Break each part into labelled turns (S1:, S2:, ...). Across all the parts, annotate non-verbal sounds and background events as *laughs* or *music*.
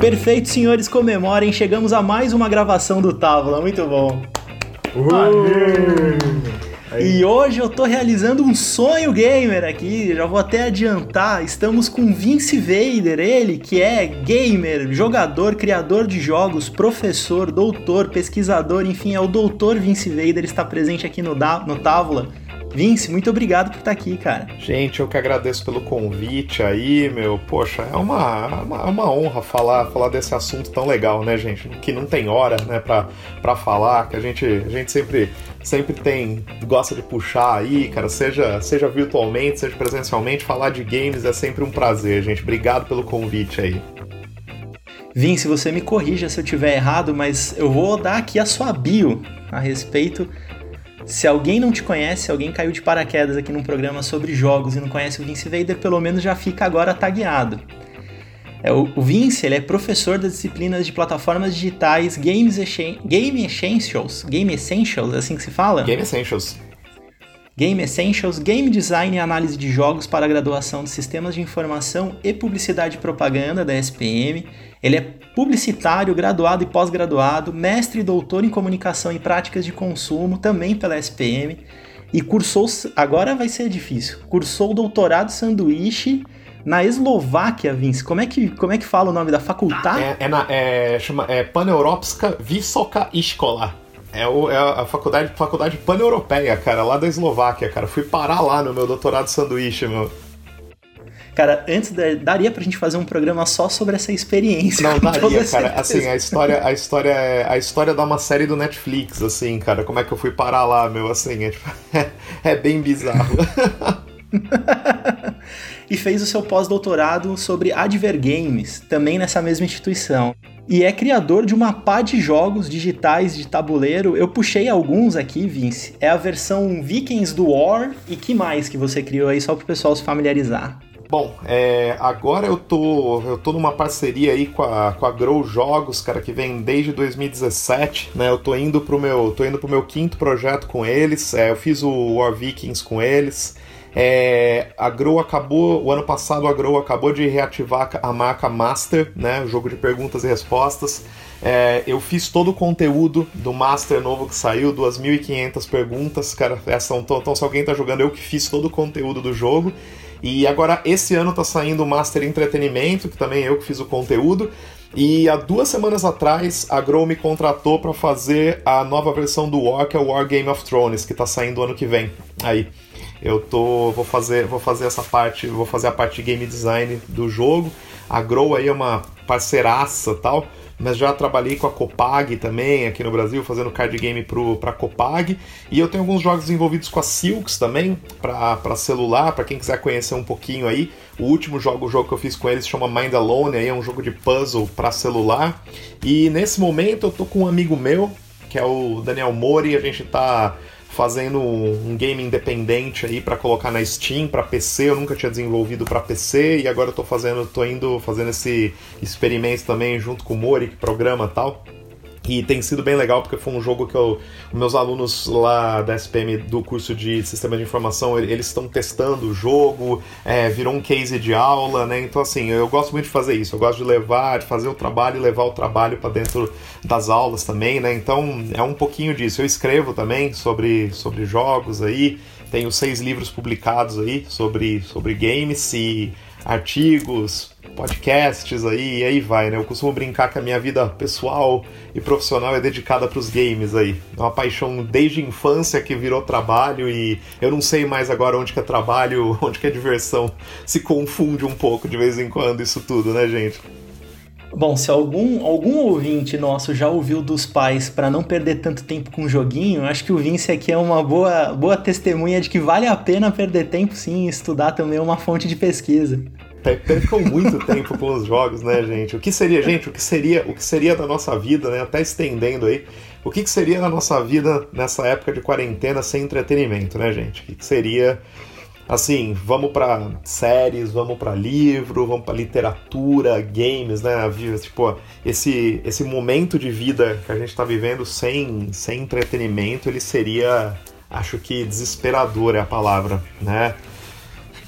S1: Perfeito, senhores, comemorem. Chegamos a mais uma gravação do Távola. Muito bom. E hoje eu tô realizando um sonho gamer aqui, já vou até adiantar. Estamos com Vince Vader, ele que é gamer, jogador, criador de jogos, professor, doutor, pesquisador, enfim, é o doutor Vince Vader, está presente aqui no, no Távola. Vince, muito obrigado por estar aqui, cara.
S2: Gente, eu que agradeço pelo convite aí, meu. Poxa, é uma, uma, uma, honra falar, falar desse assunto tão legal, né, gente? Que não tem hora, né, pra, pra falar, que a gente, a gente sempre, sempre tem, gosta de puxar aí, cara, seja, seja virtualmente, seja presencialmente, falar de games é sempre um prazer, gente. Obrigado pelo convite aí.
S1: Vince, você me corrija se eu tiver errado, mas eu vou dar aqui a sua bio a respeito se alguém não te conhece, alguém caiu de paraquedas aqui num programa sobre jogos e não conhece o Vince Vader, pelo menos já fica agora tagueado. É, o, o Vince ele é professor das disciplinas de plataformas digitais Games Game Essentials, Game Essentials, é assim que se fala?
S2: Game Essentials.
S1: Game Essentials, Game Design e Análise de Jogos para a graduação de Sistemas de Informação e Publicidade e Propaganda da SPM. Ele é publicitário, graduado e pós-graduado, mestre e doutor em Comunicação e Práticas de Consumo, também pela SPM. E cursou, agora vai ser difícil, cursou o doutorado sanduíche na Eslováquia, Vince. Como é que, como é que fala o nome da faculdade?
S2: É, é, na, é, chama, é Paneuropska Vysoka Iskola. É, o, é a faculdade, faculdade pan-europeia, cara, lá da Eslováquia, cara. Fui parar lá no meu doutorado sanduíche, meu.
S1: Cara, antes da, daria pra gente fazer um programa só sobre essa experiência.
S2: Não, daria, cara. Assim, a história, a história é, a história dá uma série do Netflix, assim, cara. Como é que eu fui parar lá, meu, assim, é, tipo, é, *laughs* é bem bizarro. *laughs*
S1: e fez o seu pós-doutorado sobre Advergames, também nessa mesma instituição e é criador de uma pá de jogos digitais de tabuleiro. Eu puxei alguns aqui, Vince. É a versão Vikings do War e que mais que você criou aí só para o pessoal se familiarizar?
S2: Bom, é, agora eu tô, eu tô numa parceria aí com a, com a Grow Jogos, cara, que vem desde 2017, né? Eu tô indo pro meu, tô indo pro meu quinto projeto com eles. É, eu fiz o War Vikings com eles. É, a Grow acabou, o ano passado a Grow acabou de reativar a marca Master, né, o jogo de perguntas e respostas. É, eu fiz todo o conteúdo do Master novo que saiu, 2.500 perguntas, cara, essa, então, então se alguém tá jogando, eu que fiz todo o conteúdo do jogo. E agora esse ano tá saindo o Master Entretenimento, que também eu que fiz o conteúdo. E há duas semanas atrás, a Grow me contratou para fazer a nova versão do War, que é o War Game of Thrones, que tá saindo ano que vem. Aí. Eu tô vou fazer vou fazer essa parte, vou fazer a parte de game design do jogo. A Grow aí é uma parceiraça, tal, mas já trabalhei com a Copag também aqui no Brasil, fazendo card game pro, pra Copag. E eu tenho alguns jogos envolvidos com a Silks também, para celular, para quem quiser conhecer um pouquinho aí. O último jogo, o jogo que eu fiz com eles chama Mind Alone, aí é um jogo de puzzle para celular. E nesse momento eu tô com um amigo meu, que é o Daniel Mori, a gente tá fazendo um game independente aí para colocar na Steam para PC. Eu nunca tinha desenvolvido para PC e agora eu tô fazendo, tô indo fazendo esse experimento também junto com o Mori, que programa tal. E tem sido bem legal porque foi um jogo que eu, meus alunos lá da SPM do curso de Sistema de Informação, eles estão testando o jogo, é, virou um case de aula, né? Então, assim, eu gosto muito de fazer isso. Eu gosto de levar, de fazer o trabalho e levar o trabalho para dentro das aulas também, né? Então, é um pouquinho disso. Eu escrevo também sobre, sobre jogos aí, tenho seis livros publicados aí sobre, sobre games e artigos, podcasts aí, e aí vai, né? Eu costumo brincar que a minha vida pessoal e profissional é dedicada para os games aí. É uma paixão desde a infância que virou trabalho e eu não sei mais agora onde que é trabalho, *laughs* onde que é diversão. Se confunde um pouco de vez em quando isso tudo, né, gente?
S1: Bom, se algum, algum ouvinte nosso já ouviu dos pais para não perder tanto tempo com o joguinho, acho que o Vince aqui é uma boa, boa testemunha de que vale a pena perder tempo sim estudar também é uma fonte de pesquisa.
S2: Percam muito tempo com os jogos, né, gente? O que seria, gente, o que seria, o que seria da nossa vida, né? Até estendendo aí, o que, que seria da nossa vida nessa época de quarentena sem entretenimento, né, gente? O que, que seria assim, vamos para séries, vamos para livro, vamos para literatura, games, né? Tipo, esse esse momento de vida que a gente está vivendo sem sem entretenimento, ele seria, acho que desesperador é a palavra, né?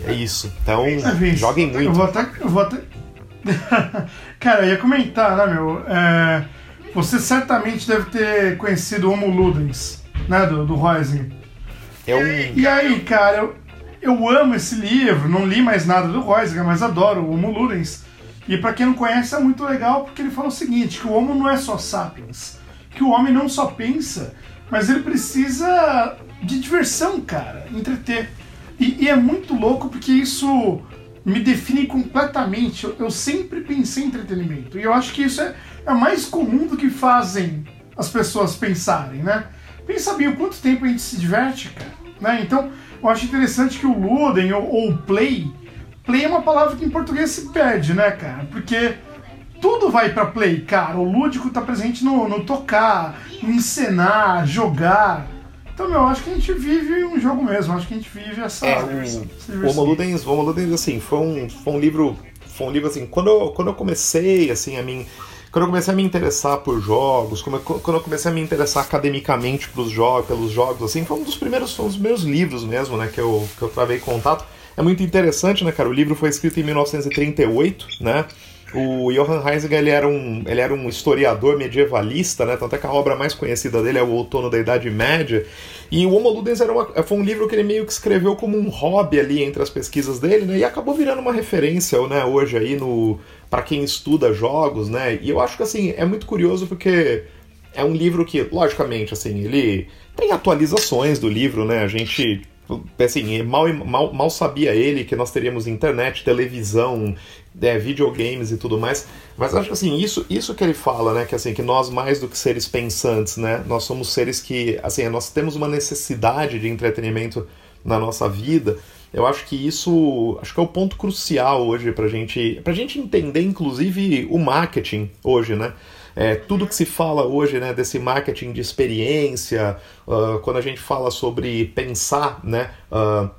S2: É isso. Então, joguem muito.
S3: Eu vou até, eu vou até, *laughs* Cara, eu ia comentar, né, meu? É, você certamente deve ter conhecido o Homo Ludens, né, do, do Reising. É um... E aí, cara, eu, eu amo esse livro, não li mais nada do Reising, mas adoro o Homo Ludens. E para quem não conhece é muito legal porque ele fala o seguinte, que o Homo não é só sapiens, que o homem não só pensa, mas ele precisa de diversão, cara, entreter. E, e é muito louco porque isso me define completamente. Eu, eu, sempre pensei em entretenimento. E eu acho que isso é, é mais comum do que fazem as pessoas pensarem, né? Pensa bem o quanto tempo a gente se diverte, cara. Né? Então, eu acho interessante que o Luden ou, ou o Play. Play é uma palavra que em português se perde, né, cara? Porque tudo vai para play, cara. O lúdico tá presente no, no tocar, encenar, jogar. Então, meu, acho que a gente vive um jogo mesmo, acho que a gente vive essa. É,
S2: o Homo Ludens, Homo Ludens, assim, foi um, foi um livro. Foi um livro assim, quando eu, quando eu comecei, assim, a mim. Quando eu comecei a me interessar por jogos, quando eu comecei a me interessar academicamente pelos jogos, pelos jogos, assim, foi um dos primeiros, um dos meus livros mesmo, né, que eu, que eu travei contato. É muito interessante, né, cara? O livro foi escrito em 1938, né? O Johann Heisinger ele era, um, ele era um historiador medievalista, né? Tanto é que a obra mais conhecida dele é O Outono da Idade Média. E o Homo Ludens era uma, foi um livro que ele meio que escreveu como um hobby ali entre as pesquisas dele, né? E acabou virando uma referência, né? Hoje aí no para quem estuda jogos, né? E eu acho que assim é muito curioso porque é um livro que, logicamente, assim, ele tem atualizações do livro, né? A gente assim, mal, mal, mal sabia ele que nós teríamos internet, televisão, é, videogames e tudo mais. Mas acho que assim, isso, isso que ele fala, né? Que assim, que nós mais do que seres pensantes, né? Nós somos seres que, assim, nós temos uma necessidade de entretenimento na nossa vida. Eu acho que isso, acho que é o ponto crucial hoje pra gente, pra gente entender, inclusive, o marketing hoje, né? É, tudo que se fala hoje né, desse marketing de experiência, uh, quando a gente fala sobre pensar, né, uh,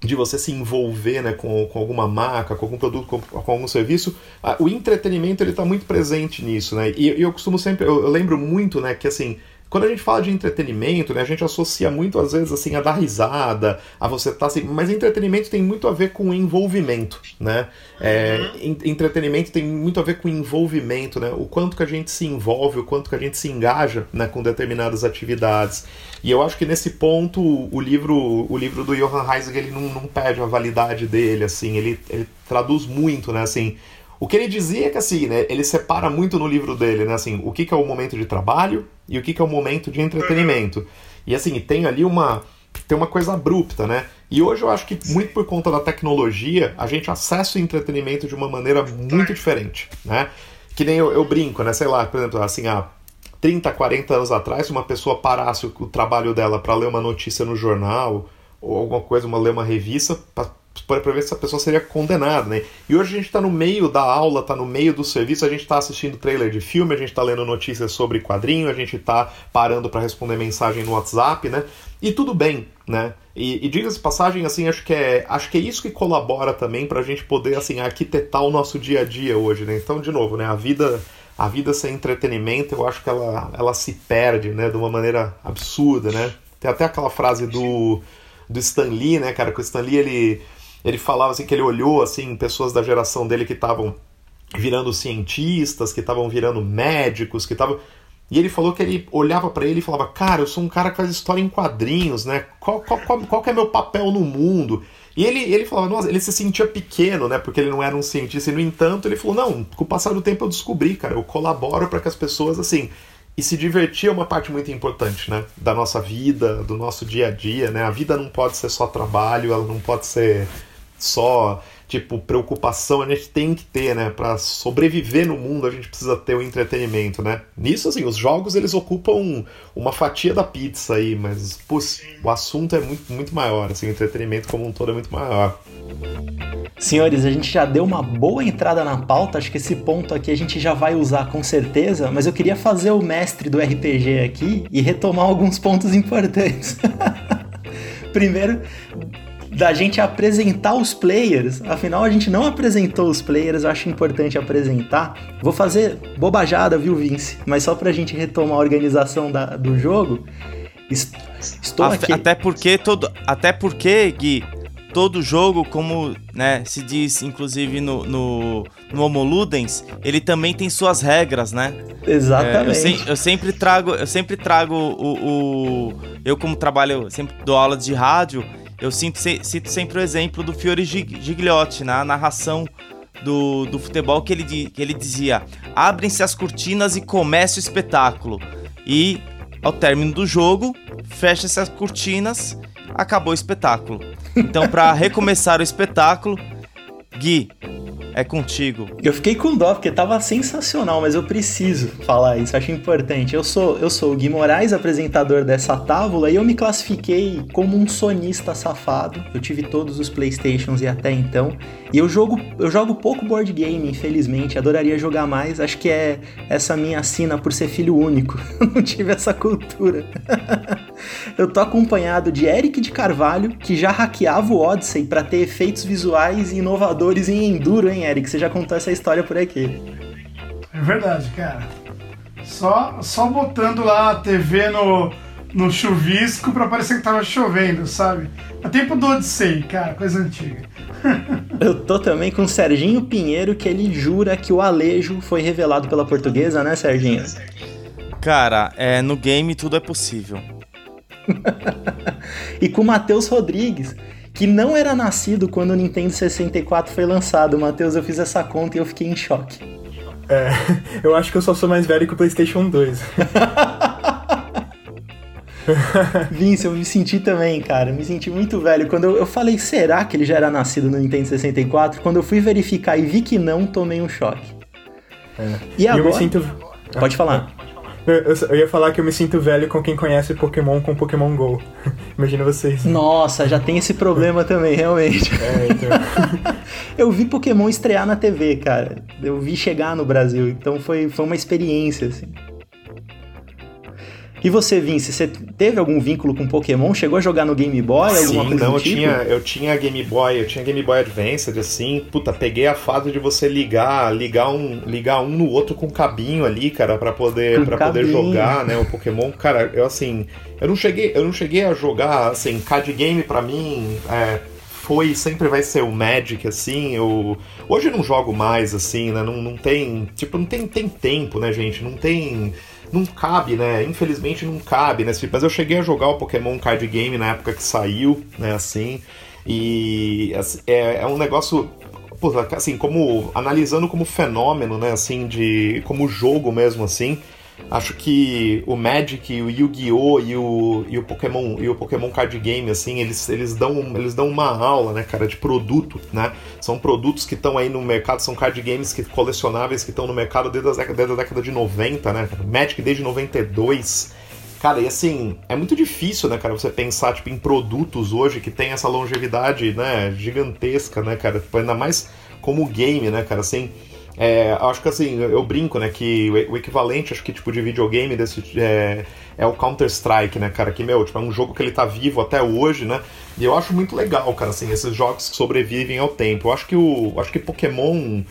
S2: de você se envolver né, com, com alguma marca, com algum produto, com, com algum serviço, uh, o entretenimento ele está muito presente nisso, né? E, e eu costumo sempre, eu, eu lembro muito, né, que assim quando a gente fala de entretenimento, né, a gente associa muito às vezes assim a dar risada, a você estar tá, assim, mas entretenimento tem muito a ver com envolvimento, né? É, uhum. entretenimento tem muito a ver com envolvimento, né? O quanto que a gente se envolve, o quanto que a gente se engaja, né, com determinadas atividades. E eu acho que nesse ponto o livro, o livro do Johann Heisinger ele não, não perde a validade dele, assim, ele, ele traduz muito, né, assim o que ele dizia é que assim, né, ele separa muito no livro dele, né, assim, o que, que é o momento de trabalho e o que, que é o momento de entretenimento. E assim, tem ali uma tem uma coisa abrupta, né? E hoje eu acho que muito por conta da tecnologia, a gente acessa o entretenimento de uma maneira muito diferente, né? Que nem eu, eu brinco, né? Sei lá, por exemplo, assim, há 30, 40 anos atrás, se uma pessoa parasse o, o trabalho dela para ler uma notícia no jornal ou alguma coisa, uma ler uma revista, para ver se a pessoa seria condenada, né? E hoje a gente está no meio da aula, está no meio do serviço, a gente está assistindo trailer de filme, a gente está lendo notícias sobre quadrinho, a gente está parando para responder mensagem no WhatsApp, né? E tudo bem, né? E, e diga-se passagem, assim, acho que é acho que é isso que colabora também para a gente poder assim arquitetar o nosso dia a dia hoje, né? Então, de novo, né? A vida a vida sem entretenimento, eu acho que ela, ela se perde, né? De uma maneira absurda, né? Tem até aquela frase do do Stan Lee, né, cara? Que o Stan Lee, ele ele falava assim que ele olhou assim pessoas da geração dele que estavam virando cientistas, que estavam virando médicos, que estavam e ele falou que ele olhava para ele e falava: Cara, eu sou um cara que faz história em quadrinhos, né? Qual, qual, qual, qual é meu papel no mundo? E ele, ele falava: Nossa, ele se sentia pequeno, né? Porque ele não era um cientista. E no entanto, ele falou: Não, com o passar do tempo eu descobri, cara, eu colaboro para que as pessoas, assim. E se divertir é uma parte muito importante, né? Da nossa vida, do nosso dia a dia, né? A vida não pode ser só trabalho, ela não pode ser só tipo preocupação a gente tem que ter, né? Para sobreviver no mundo a gente precisa ter o entretenimento, né? Nisso assim, os jogos eles ocupam uma fatia da pizza aí, mas putz, o assunto é muito muito maior, assim, o entretenimento como um todo é muito maior.
S1: Senhores, a gente já deu uma boa entrada na pauta, acho que esse ponto aqui a gente já vai usar com certeza, mas eu queria fazer o mestre do RPG aqui e retomar alguns pontos importantes. *laughs* Primeiro, da gente apresentar os players. Afinal, a gente não apresentou os players, eu acho importante apresentar. Vou fazer bobajada, viu, Vince? Mas só pra gente retomar a organização da, do jogo.
S4: Estou aqui. Até porque todo, até porque Gui, todo jogo, como né, se diz inclusive no, no, no Homo Ludens, ele também tem suas regras, né?
S1: Exatamente. É, eu,
S4: se, eu, sempre trago, eu sempre trago o, o, eu como trabalho, sempre dou aula de rádio, eu sinto, cito sempre o exemplo do Fiore Gigliotti na narração do, do futebol que ele, que ele dizia: abrem-se as cortinas e comece o espetáculo. E ao término do jogo, fecha-se as cortinas, acabou o espetáculo. Então, para recomeçar o espetáculo, Gui, é contigo.
S1: Eu fiquei com dó, porque tava sensacional, mas eu preciso falar isso, acho importante. Eu sou, eu sou o Gui Moraes, apresentador dessa tábula, e eu me classifiquei como um sonista safado. Eu tive todos os Playstations e até então. E eu jogo, eu jogo pouco board game, infelizmente. Adoraria jogar mais. Acho que é essa minha sina por ser filho único. *laughs* não tive essa cultura. *laughs* eu tô acompanhado de Eric de Carvalho, que já hackeava o Odyssey para ter efeitos visuais inovadores em enduro, hein, Eric? Você já contou essa história por aqui.
S3: É verdade, cara. Só, só botando lá a TV no, no chuvisco pra parecer que tava chovendo, sabe? A tempo do Odyssey, cara, coisa antiga. *laughs*
S1: Eu tô também com o Serginho Pinheiro, que ele jura que o Alejo foi revelado pela portuguesa, né, Serginho?
S4: Cara, é, no game tudo é possível.
S1: E com o Matheus Rodrigues, que não era nascido quando o Nintendo 64 foi lançado. Matheus, eu fiz essa conta e eu fiquei em choque.
S5: É, *laughs* eu acho que eu só sou mais velho que o PlayStation 2. *laughs*
S1: Vince, eu me senti também, cara. Me senti muito velho. Quando eu, eu falei, será que ele já era nascido no Nintendo 64? Quando eu fui verificar e vi que não, tomei um choque.
S5: É. E agora? Eu me sinto...
S1: Pode falar.
S5: Eu, eu, ia falar que eu me sinto velho com quem conhece Pokémon com Pokémon GO. *laughs* Imagina vocês.
S1: Nossa, já tem esse problema também, realmente. *laughs* É, então. *laughs* eu vi Pokémon estrear na TV, cara. Eu vi chegar no Brasil, então foi, foi uma experiência, assim. E você, Vince, você teve algum vínculo com Pokémon? Chegou a jogar no Game Boy?
S2: Sim, alguma coisa não, eu tipo? tinha, eu tinha Game Boy, eu tinha Game Boy Advance, assim, puta, peguei a fase de você ligar, ligar um, ligar um no outro com cabinho ali, cara, para poder para poder jogar, né, o Pokémon. Cara, eu assim, eu não cheguei, eu não cheguei a jogar assim, card game para mim, é, foi sempre vai ser o Magic, assim. Eu... Hoje eu não jogo mais, assim, né? Não, não tem. Tipo, não tem, tem tempo, né, gente? Não tem não cabe, né? Infelizmente não cabe, né? Mas eu cheguei a jogar o Pokémon Card Game na época que saiu, né? Assim, e assim, é, é um negócio assim, como analisando como fenômeno, né, assim, de como jogo mesmo, assim, acho que o Magic, o Yu-Gi-Oh e o, e o Pokémon e o Pokémon Card Game assim, eles, eles dão eles dão uma aula, né, cara, de produto, né? São produtos que estão aí no mercado, são card games que colecionáveis que estão no mercado desde a, década, desde a década de 90, né? Magic desde 92. Cara, e assim, é muito difícil, né, cara, você pensar, tipo, em produtos hoje que tem essa longevidade, né, gigantesca, né, cara, tipo, ainda mais como game, né, cara, assim, é, acho que assim, eu brinco, né, que o equivalente, acho que tipo de videogame desse é, é o Counter-Strike, né, cara, que, meu, tipo, é um jogo que ele tá vivo até hoje, né, e eu acho muito legal, cara, assim, esses jogos que sobrevivem ao tempo. Eu acho que o, acho que Pokémon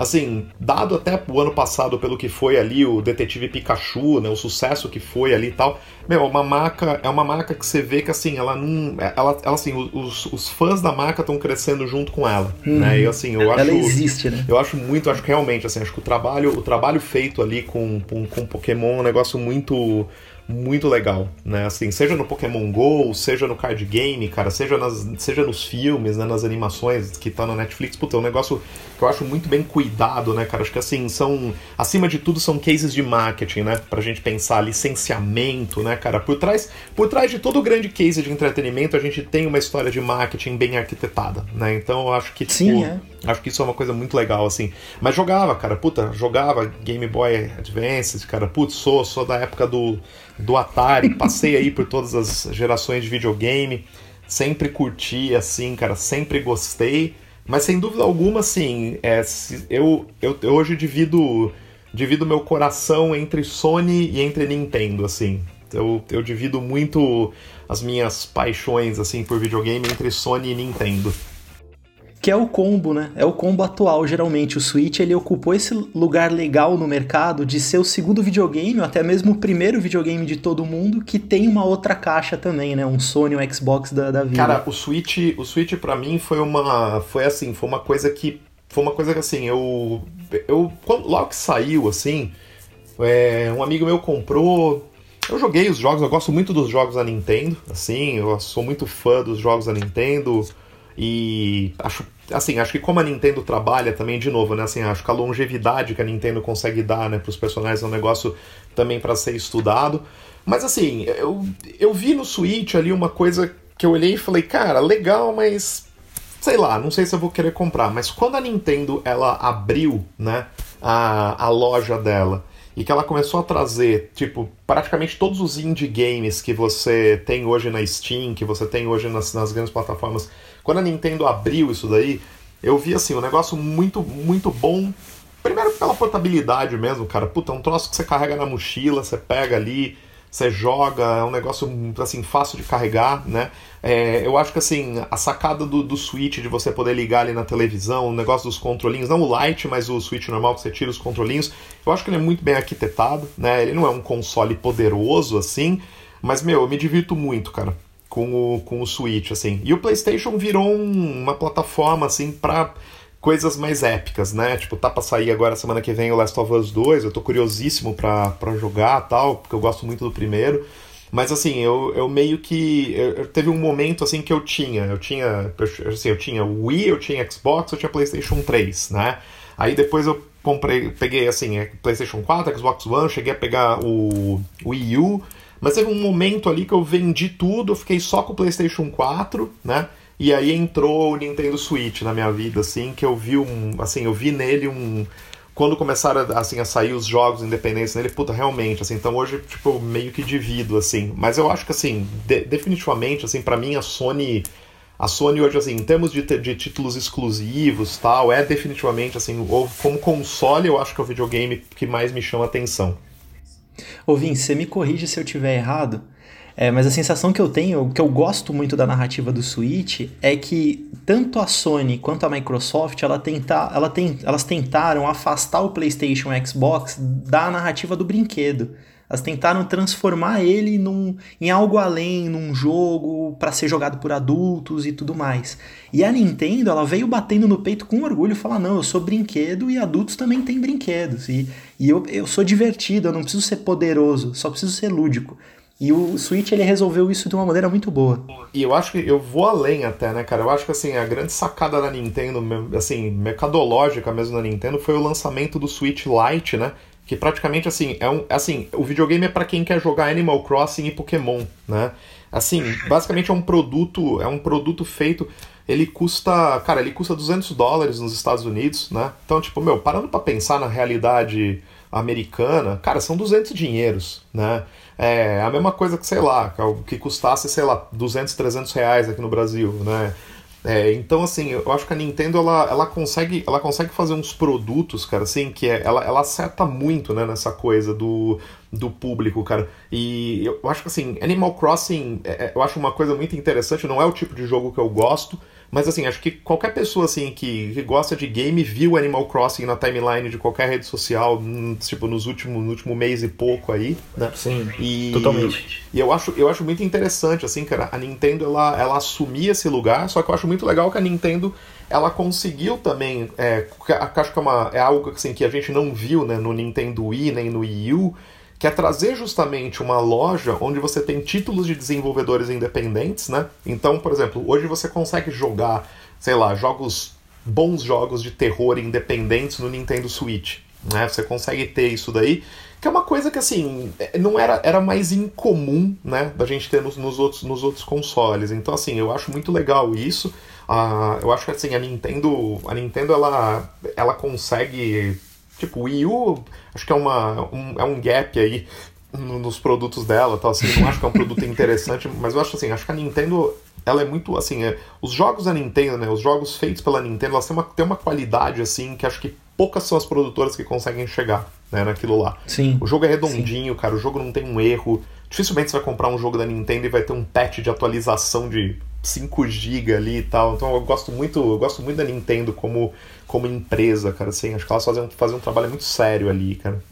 S2: assim, dado até o ano passado pelo que foi ali o Detetive Pikachu, né, o sucesso que foi ali e tal, meu, é uma marca, é uma marca que você vê que assim, ela não, ela, ela assim, os, os fãs da marca estão crescendo junto com ela, uhum. né? E assim, eu acho
S1: Ela existe, né?
S2: Eu acho muito, acho que realmente assim, acho que o trabalho, o trabalho feito ali com com, com Pokémon é um negócio muito muito legal, né? Assim, seja no Pokémon GO, seja no card game, cara, seja, nas, seja nos filmes, né, nas animações que tá na Netflix, puta, é um negócio que eu acho muito bem cuidado, né, cara? Acho que assim, são, acima de tudo, são cases de marketing, né? Pra gente pensar licenciamento, né, cara? Por trás, por trás de todo grande case de entretenimento, a gente tem uma história de marketing bem arquitetada, né? Então eu acho que, tipo,
S1: Sim, é.
S2: Acho que isso é uma coisa muito legal, assim. Mas jogava, cara, puta, jogava Game Boy Advance, cara, putz, sou, sou da época do do Atari, *laughs* passei aí por todas as gerações de videogame, sempre curti, assim, cara, sempre gostei. Mas sem dúvida alguma, assim, é, eu, eu, eu hoje divido divido meu coração entre Sony e entre Nintendo, assim. Eu, eu divido muito as minhas paixões, assim, por videogame entre Sony e Nintendo
S1: que é o combo, né? É o combo atual, geralmente. O Switch, ele ocupou esse lugar legal no mercado de ser o segundo videogame, ou até mesmo o primeiro videogame de todo mundo, que tem uma outra caixa também, né? Um Sony, um Xbox da, da vida.
S2: Cara, o Switch, o Switch para mim foi uma... Foi assim, foi uma coisa que foi uma coisa que assim, eu. eu quando, logo que saiu, assim, é, um amigo meu comprou. Eu joguei os jogos, eu gosto muito dos jogos da Nintendo, assim, eu sou muito fã dos jogos da Nintendo. E acho, assim, acho que como a Nintendo trabalha também, de novo, né? Assim, acho que a longevidade que a Nintendo consegue dar né, para os personagens é um negócio também para ser estudado. Mas assim, eu, eu vi no Switch ali uma coisa que eu olhei e falei, cara, legal, mas sei lá, não sei se eu vou querer comprar. Mas quando a Nintendo ela abriu, né, a, a loja dela e que ela começou a trazer, tipo, praticamente todos os indie games que você tem hoje na Steam, que você tem hoje nas, nas grandes plataformas, quando a Nintendo abriu isso daí, eu vi assim, um negócio muito, muito bom. Primeiro pela portabilidade mesmo, cara. Puta, é um troço que você carrega na mochila, você pega ali, você joga, é um negócio assim fácil de carregar, né? É, eu acho que assim, a sacada do, do Switch de você poder ligar ali na televisão, o negócio dos controlinhos, não o Lite, mas o Switch normal que você tira os controlinhos, eu acho que ele é muito bem arquitetado, né? Ele não é um console poderoso assim, mas meu, eu me divirto muito, cara, com o, com o Switch, assim. E o PlayStation virou um, uma plataforma assim para coisas mais épicas, né? Tipo, tá pra sair agora semana que vem o Last of Us 2, eu tô curiosíssimo pra, pra jogar tal, porque eu gosto muito do primeiro. Mas assim, eu, eu meio que. Eu, teve um momento assim que eu tinha. Eu tinha. Assim, eu tinha Wii, eu tinha Xbox, eu tinha Playstation 3, né? Aí depois eu comprei, peguei assim, é, Playstation 4, Xbox One, cheguei a pegar o Wii U. Mas teve um momento ali que eu vendi tudo, eu fiquei só com o PlayStation 4, né? E aí entrou o Nintendo Switch na minha vida, assim, que eu vi um. Assim, eu vi nele um. Quando começaram assim, a sair os jogos independentes nele, puta, realmente, assim, então hoje, tipo, meio que divido, assim. Mas eu acho que, assim, de, definitivamente, assim, para mim a Sony. A Sony hoje, assim, em termos de, de títulos exclusivos tal, é definitivamente, assim, como console, eu acho que é o videogame que mais me chama atenção.
S1: Ô Vince, você me corrige se eu tiver errado, é, mas a sensação que eu tenho, que eu gosto muito da narrativa do Switch, é que tanto a Sony quanto a Microsoft, ela tenta, ela tem, elas tentaram afastar o PlayStation e Xbox da narrativa do brinquedo. Elas tentaram transformar ele num, em algo além, num jogo para ser jogado por adultos e tudo mais. E a Nintendo, ela veio batendo no peito com orgulho, falar: não, eu sou brinquedo e adultos também têm brinquedos. E, e eu, eu sou divertido, eu não preciso ser poderoso, só preciso ser lúdico. E o Switch ele resolveu isso de uma maneira muito boa.
S2: E eu acho que eu vou além até, né, cara? Eu acho que assim, a grande sacada da Nintendo, assim, mercadológica mesmo da Nintendo, foi o lançamento do Switch Lite, né? Que praticamente assim, é um. Assim, o videogame é para quem quer jogar Animal Crossing e Pokémon, né? Assim, *laughs* basicamente é um produto, é um produto feito ele custa, cara, ele custa 200 dólares nos Estados Unidos, né? Então, tipo, meu, parando para pensar na realidade americana, cara, são 200 dinheiros, né? É a mesma coisa que, sei lá, que custasse, sei lá, 200, 300 reais aqui no Brasil, né? É, então, assim, eu acho que a Nintendo, ela, ela, consegue, ela consegue fazer uns produtos, cara, assim, que é, ela, ela acerta muito, né, nessa coisa do, do público, cara. E eu acho que, assim, Animal Crossing, é, é eu acho uma coisa muito interessante, não é o tipo de jogo que eu gosto, mas assim, acho que qualquer pessoa assim que, que gosta de game viu Animal Crossing na timeline de qualquer rede social, hum, tipo, nos últimos, no último mês e pouco aí, né?
S5: Sim, e, totalmente.
S2: E eu acho, eu acho muito interessante, assim, cara, a Nintendo, ela, ela assumir esse lugar, só que eu acho muito legal que a Nintendo, ela conseguiu também, é, acho que é, uma, é algo assim, que a gente não viu, né, no Nintendo Wii, nem no Wii U, que é trazer justamente uma loja onde você tem títulos de desenvolvedores independentes, né? Então, por exemplo, hoje você consegue jogar, sei lá, jogos bons jogos de terror independentes no Nintendo Switch, né? Você consegue ter isso daí, que é uma coisa que assim é, não era, era mais incomum, né, da gente ter nos, nos outros, nos outros consoles. Então, assim, eu acho muito legal isso. Uh, eu acho que assim a Nintendo, a Nintendo ela, ela consegue Tipo, o Wii U, acho que é, uma, um, é um gap aí nos produtos dela, tal, assim, não acho que é um produto interessante, *laughs* mas eu acho assim, acho que a Nintendo, ela é muito, assim, é, os jogos da Nintendo, né, os jogos feitos pela Nintendo, elas têm uma, têm uma qualidade, assim, que acho que poucas são as produtoras que conseguem chegar, né, naquilo lá.
S1: Sim.
S2: O jogo é redondinho, sim. cara, o jogo não tem um erro, dificilmente você vai comprar um jogo da Nintendo e vai ter um patch de atualização de 5 GB ali e tal. Então eu gosto muito, eu gosto muito da Nintendo como, como empresa, cara. Assim, acho que elas fazem, fazem um trabalho muito sério ali, cara.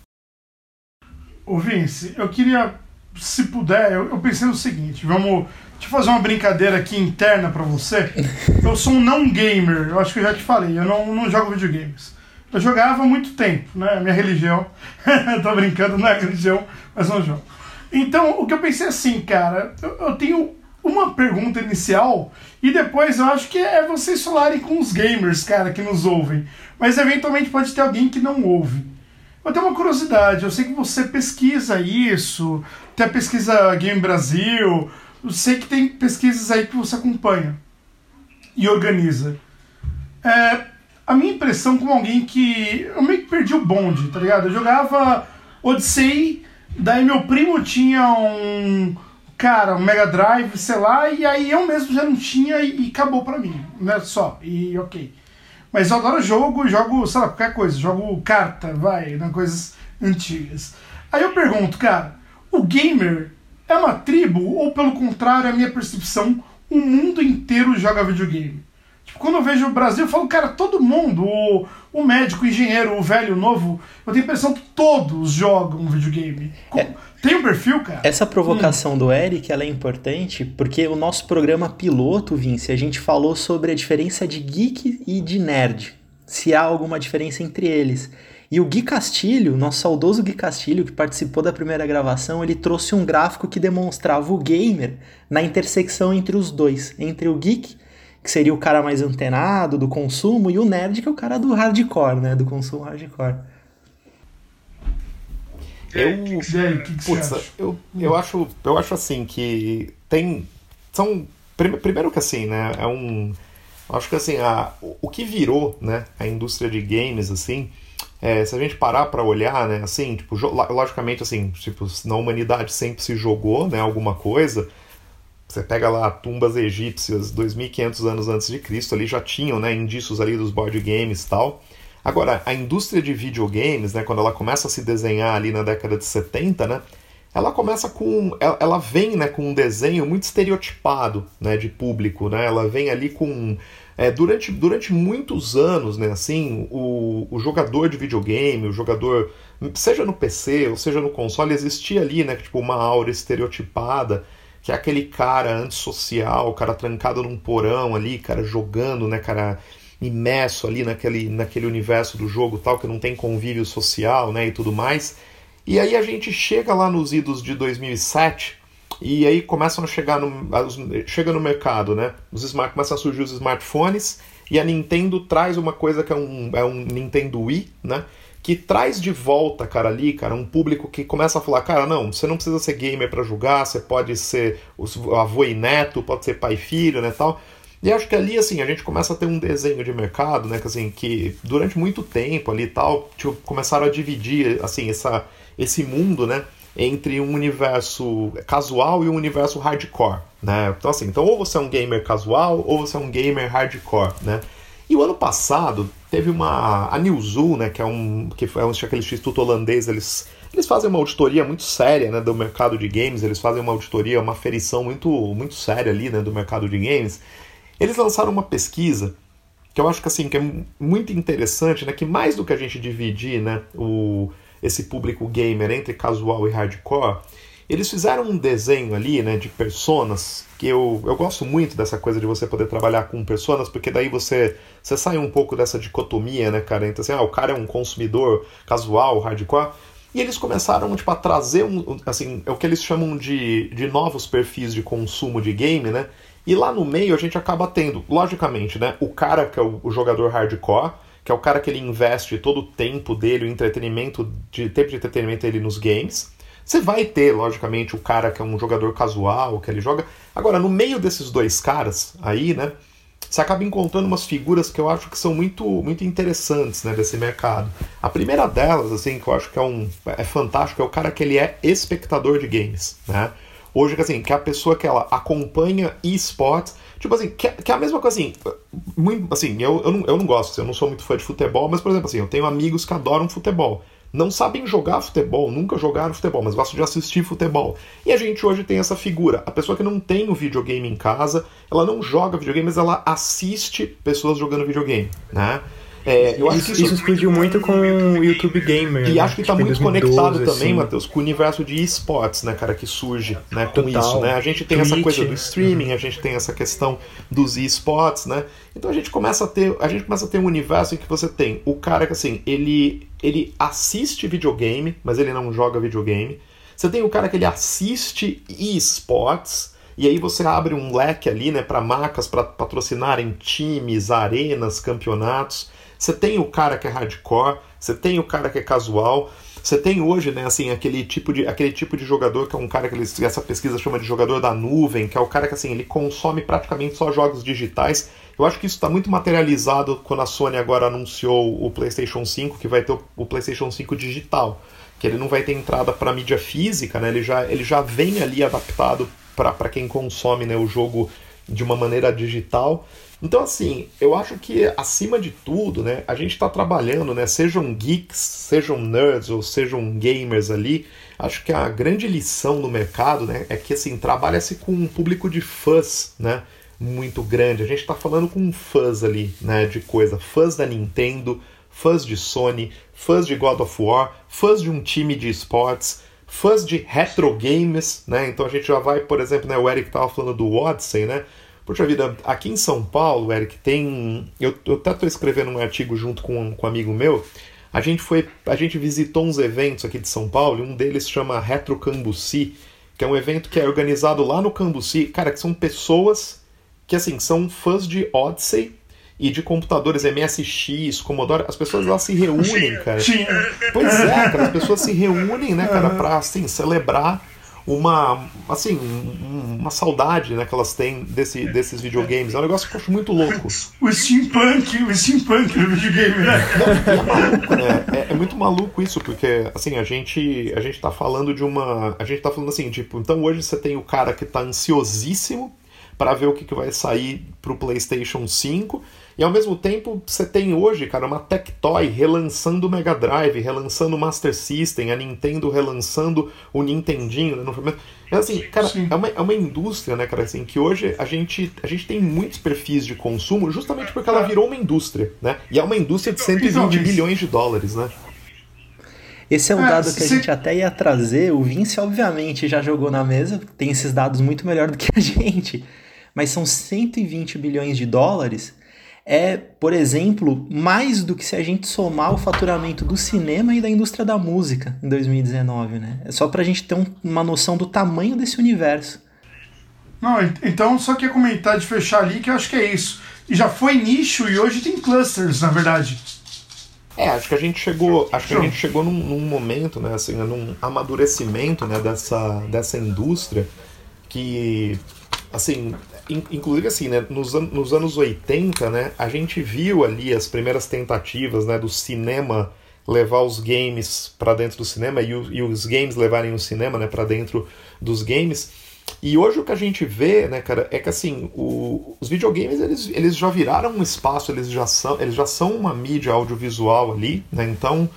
S3: Ô Vince, eu queria, se puder, eu, eu pensei no seguinte, vamos Deixa eu fazer uma brincadeira aqui interna para você. *laughs* Eu sou um não gamer, eu acho que eu já te falei, eu não, não jogo videogames. Eu jogava há muito tempo, né? Minha religião. *laughs* Tô brincando, não é religião, mas não jogo. Então, o que eu pensei assim, cara, eu, eu tenho uma pergunta inicial e depois eu acho que é vocês falarem com os gamers, cara, que nos ouvem. Mas eventualmente pode ter alguém que não ouve. Eu tenho uma curiosidade, eu sei que você pesquisa isso, tem a pesquisa Game Brasil, eu sei que tem pesquisas aí que você acompanha e organiza. É, a minha impressão como alguém que. Eu meio que perdi o bonde, tá ligado? Eu jogava Odyssey, daí meu primo tinha um. Cara, um Mega Drive, sei lá, e aí eu mesmo já não tinha e, e acabou pra mim, né? Só, e ok. Mas eu adoro jogo, jogo, sei lá, qualquer coisa, jogo carta, vai, né, coisas antigas. Aí eu pergunto, cara, o gamer é uma tribo ou pelo contrário, a minha percepção, o mundo inteiro joga videogame? Tipo, quando eu vejo o Brasil, eu falo, cara, todo mundo, o, o médico, o engenheiro, o velho, o novo, eu tenho a impressão que todos jogam videogame. É, Tem um perfil, cara?
S1: Essa provocação hum. do Eric, ela é importante porque o nosso programa piloto, Vince, a gente falou sobre a diferença de geek e de nerd. Se há alguma diferença entre eles. E o Gui Castilho, nosso saudoso Gui Castilho, que participou da primeira gravação, ele trouxe um gráfico que demonstrava o gamer na intersecção entre os dois, entre o geek que seria o cara mais antenado do consumo, e o nerd, que é o cara do hardcore, né? Do consumo hardcore.
S2: Eu, que que putz, eu, eu acho, eu acho assim que tem são primeiro que assim, né, é um acho que assim, a, o que virou, né, a indústria de games assim, é, se a gente parar para olhar, né, assim, tipo, logicamente assim, tipo, na humanidade sempre se jogou, né, alguma coisa, você pega lá tumbas egípcias 2500 anos antes de Cristo, ali já tinham né, indícios ali dos board games e tal. Agora, a indústria de videogames, né, quando ela começa a se desenhar ali na década de 70, né, ela começa com. Ela, vem né, com um desenho muito estereotipado né, de público. Né, ela vem ali com. É, durante, durante muitos anos, né, assim, o, o jogador de videogame, o jogador, seja no PC ou seja no console, existia ali né, tipo, uma aura estereotipada que é aquele cara antissocial, cara trancado num porão ali, cara jogando, né, cara imerso ali naquele, naquele universo do jogo tal, que não tem convívio social, né, e tudo mais. E aí a gente chega lá nos idos de 2007 e aí começam a chegar no, chega no mercado, né, os smart, começam a surgir os smartphones e a Nintendo traz uma coisa que é um, é um Nintendo Wii, né, que traz de volta, cara, ali, cara, um público que começa a falar, cara, não, você não precisa ser gamer para jogar, você pode ser avô e neto, pode ser pai e filho, né, tal. E acho que ali, assim, a gente começa a ter um desenho de mercado, né, que, assim, que durante muito tempo ali e tal, tipo, começaram a dividir, assim, essa, esse mundo, né, entre um universo casual e um universo hardcore, né. Então, assim, então ou você é um gamer casual ou você é um gamer hardcore, né. E o ano passado teve uma a Newzoo, né, que é um que é um, aquele instituto holandês, eles eles fazem uma auditoria muito séria, né, do mercado de games, eles fazem uma auditoria, uma ferição muito muito séria ali, né, do mercado de games. Eles lançaram uma pesquisa que eu acho que assim que é muito interessante, né, que mais do que a gente dividir, né, o esse público gamer entre casual e hardcore, eles fizeram um desenho ali, né, de personas, que eu, eu gosto muito dessa coisa de você poder trabalhar com personas, porque daí você, você sai um pouco dessa dicotomia, né, cara, assim, ah, o cara é um consumidor casual, hardcore, e eles começaram, tipo, a trazer, um, assim, é o que eles chamam de, de novos perfis de consumo de game, né, e lá no meio a gente acaba tendo, logicamente, né, o cara que é o, o jogador hardcore, que é o cara que ele investe todo o tempo dele, o entretenimento, de tempo de entretenimento dele nos games, você vai ter, logicamente, o cara que é um jogador casual, que ele joga. Agora, no meio desses dois caras aí, né? Você acaba encontrando umas figuras que eu acho que são muito, muito interessantes né, desse mercado. A primeira delas, assim, que eu acho que é, um, é fantástico, é o cara que ele é espectador de games, né? Hoje, assim, que a pessoa que ela acompanha esportes, tipo assim, que, que é a mesma coisa, assim, muito, assim eu, eu, não, eu não gosto, eu não sou muito fã de futebol, mas, por exemplo, assim, eu tenho amigos que adoram futebol não sabem jogar futebol, nunca jogaram futebol, mas gostam de assistir futebol. E a gente hoje tem essa figura, a pessoa que não tem o videogame em casa, ela não joga videogame, mas ela assiste pessoas jogando videogame, né?
S5: É, eu acho isso, que isso, explodiu muito com o YouTube Gamer.
S2: E né? acho que está tipo, muito 2012, conectado também, assim. Matheus, com o universo de esportes, né, cara, que surge né, com Total. isso, né? A gente tem Twitch. essa coisa do streaming, a gente tem essa questão dos esportes, né? Então a gente começa a ter, a gente começa a ter um universo em que você tem o cara que assim, ele ele assiste videogame, mas ele não joga videogame. Você tem o cara que ele assiste esportes, e aí você abre um leque ali, né, para marcas para patrocinarem times, arenas, campeonatos. Você tem o cara que é hardcore, você tem o cara que é casual. Você tem hoje, né, assim, aquele tipo de, aquele tipo de jogador que é um cara que eles, essa pesquisa chama de jogador da nuvem, que é o cara que assim, ele consome praticamente só jogos digitais. Eu acho que isso está muito materializado quando a Sony agora anunciou o PlayStation 5, que vai ter o, PlayStation 5 digital, que ele não vai ter entrada para mídia física, né? Ele já, ele já vem ali adaptado para quem consome né, o jogo de uma maneira digital. Então, assim, eu acho que acima de tudo, né, a gente está trabalhando, né, sejam geeks, sejam nerds ou sejam gamers ali, acho que a grande lição no mercado, né, é que assim trabalha-se com um público de fãs, né, muito grande. A gente está falando com fãs ali, né, de coisa, fãs da Nintendo, fãs de Sony, fãs de God of War, fãs de um time de esportes, fãs de retro games, né? Então a gente já vai, por exemplo, né, o Eric estava falando do Odyssey, né? Poxa vida, aqui em São Paulo, Eric, tem. Eu, eu até estou escrevendo um artigo junto com, com um amigo meu. A gente foi. A gente visitou uns eventos aqui de São Paulo, e um deles chama Retro Cambuci, que é um evento que é organizado lá no Cambuci. Cara, que são pessoas que assim, são fãs de Odyssey e de computadores MSX, Commodore, as pessoas lá se reúnem, cara. Pois é, cara, as pessoas se reúnem, né, cara, pra assim, celebrar uma assim uma saudade né, que elas têm desse, desses videogames. É um negócio que eu acho muito louco. *laughs*
S3: O steampunk, o steampunk do videogame, né?
S2: é, maluco, né? É, é, muito maluco isso, porque assim, a gente, a gente tá falando de uma. A gente tá falando assim, tipo, então hoje você tem o cara que tá ansiosíssimo para ver o que, que vai sair pro PlayStation 5 e ao mesmo tempo, você tem hoje, cara, uma Tectoy relançando o Mega Drive, relançando o Master System, a Nintendo relançando o Nintendinho, né, no é assim, cara, é uma, é uma indústria, né, cara, assim, que hoje a gente, a gente tem muitos perfis de consumo justamente porque ela virou uma indústria, né? E é uma indústria de 120 bilhões de dólares, né?
S1: Esse é o é, dado que a gente até ia trazer. O Vince, obviamente, já jogou na mesa, tem esses dados muito melhor do que a *laughs* gente. Mas são 120 bilhões de dólares é, por exemplo, mais do que se a gente somar o faturamento do cinema e da indústria da música em 2019, né? É só pra gente ter um, uma noção do tamanho desse universo.
S3: Não, então só queria comentar de fechar ali que eu acho que é isso. E já foi nicho e hoje tem clusters, na verdade.
S2: É, acho que a gente chegou, acho que a gente chegou num, num momento, né, assim, num amadurecimento, né, dessa, dessa indústria que, assim, inclusive assim, né, nos, an nos anos 80, né, a gente viu ali as primeiras tentativas, né, do cinema levar os games para dentro do cinema e, e, os games levarem o cinema, né, para dentro dos games. E hoje o que a gente vê, né, cara, é que assim, o, os videogames eles, eles já viraram um espaço, eles já são, eles já são uma mídia audiovisual ali, né? Então,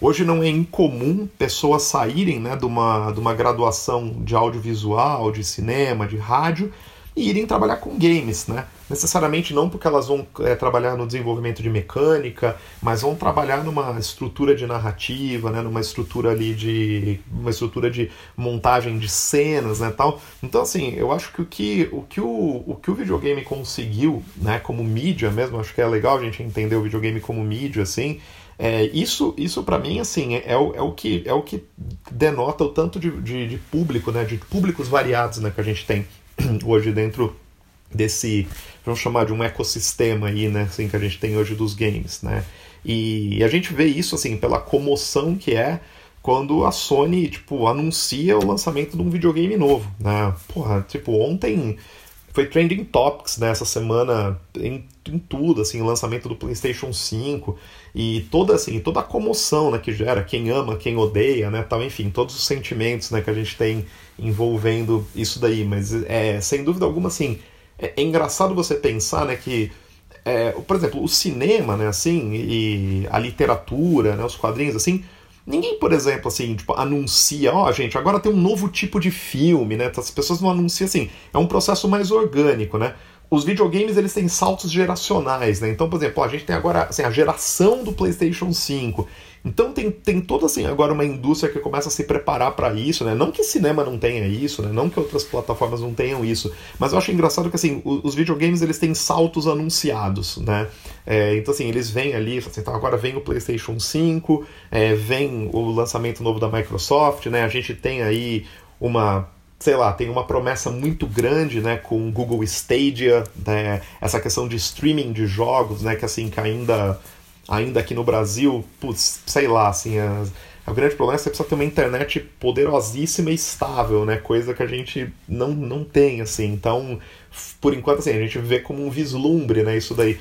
S2: hoje não é incomum pessoas saírem, né, de uma, de uma graduação de audiovisual, de cinema, de rádio e irem trabalhar com games, né? Necessariamente não porque elas vão é, trabalhar no desenvolvimento de mecânica, mas vão trabalhar numa estrutura de narrativa, né? Numa estrutura ali de uma estrutura de montagem de cenas, né? Tal. Então assim, eu acho que o que o que o, o que o videogame conseguiu, né? Como mídia mesmo, acho que é legal a gente entender o videogame como mídia, assim. É, isso, isso para mim, assim, é, é, o, é, o que, é o que denota o tanto de, de, de público, né? De públicos variados né, que a gente tem *clears throat* hoje dentro desse, vamos chamar de um ecossistema aí, né, assim, que a gente tem hoje dos games, né? E a gente vê isso, assim, pela comoção que é quando a Sony, tipo, anuncia o lançamento de um videogame novo, né? Porra, tipo, ontem foi trending topics nessa né, semana em, em, tudo, assim, lançamento do PlayStation 5 e toda assim, toda a comoção, né, que gera, quem ama, quem odeia, né, tal, enfim, todos os sentimentos, né, que a gente tem envolvendo isso daí, mas é, sem dúvida alguma, assim, é, é engraçado você pensar, né, que é, por exemplo, o cinema, né, assim, e a literatura, né, os quadrinhos, assim, ninguém, por exemplo, assim, tipo, anuncia, ó, oh, gente, agora tem um novo tipo de filme, né, as pessoas não anunciam assim, é um processo mais orgânico, né, os videogames eles têm saltos geracionais, né? Então, por exemplo, a gente tem agora assim, a geração do PlayStation 5. Então tem, tem toda assim agora uma indústria que começa a se preparar para isso, né? Não que cinema não tenha isso, né? Não que outras plataformas não tenham isso, mas eu acho engraçado que assim os, os videogames eles têm saltos anunciados, né? É, então assim eles vêm ali, assim, então agora vem o PlayStation 5, é, vem o lançamento novo da Microsoft, né? A gente tem aí uma sei lá, tem uma promessa muito grande, né, com o Google Stadia, né, essa questão de streaming de jogos, né, que assim, que ainda ainda aqui no Brasil, putz, sei lá, assim, a, o grande problema é que você precisa ter uma internet poderosíssima e estável, né? Coisa que a gente não, não tem, assim. Então, por enquanto, assim, a gente vê como um vislumbre, né? Isso daí.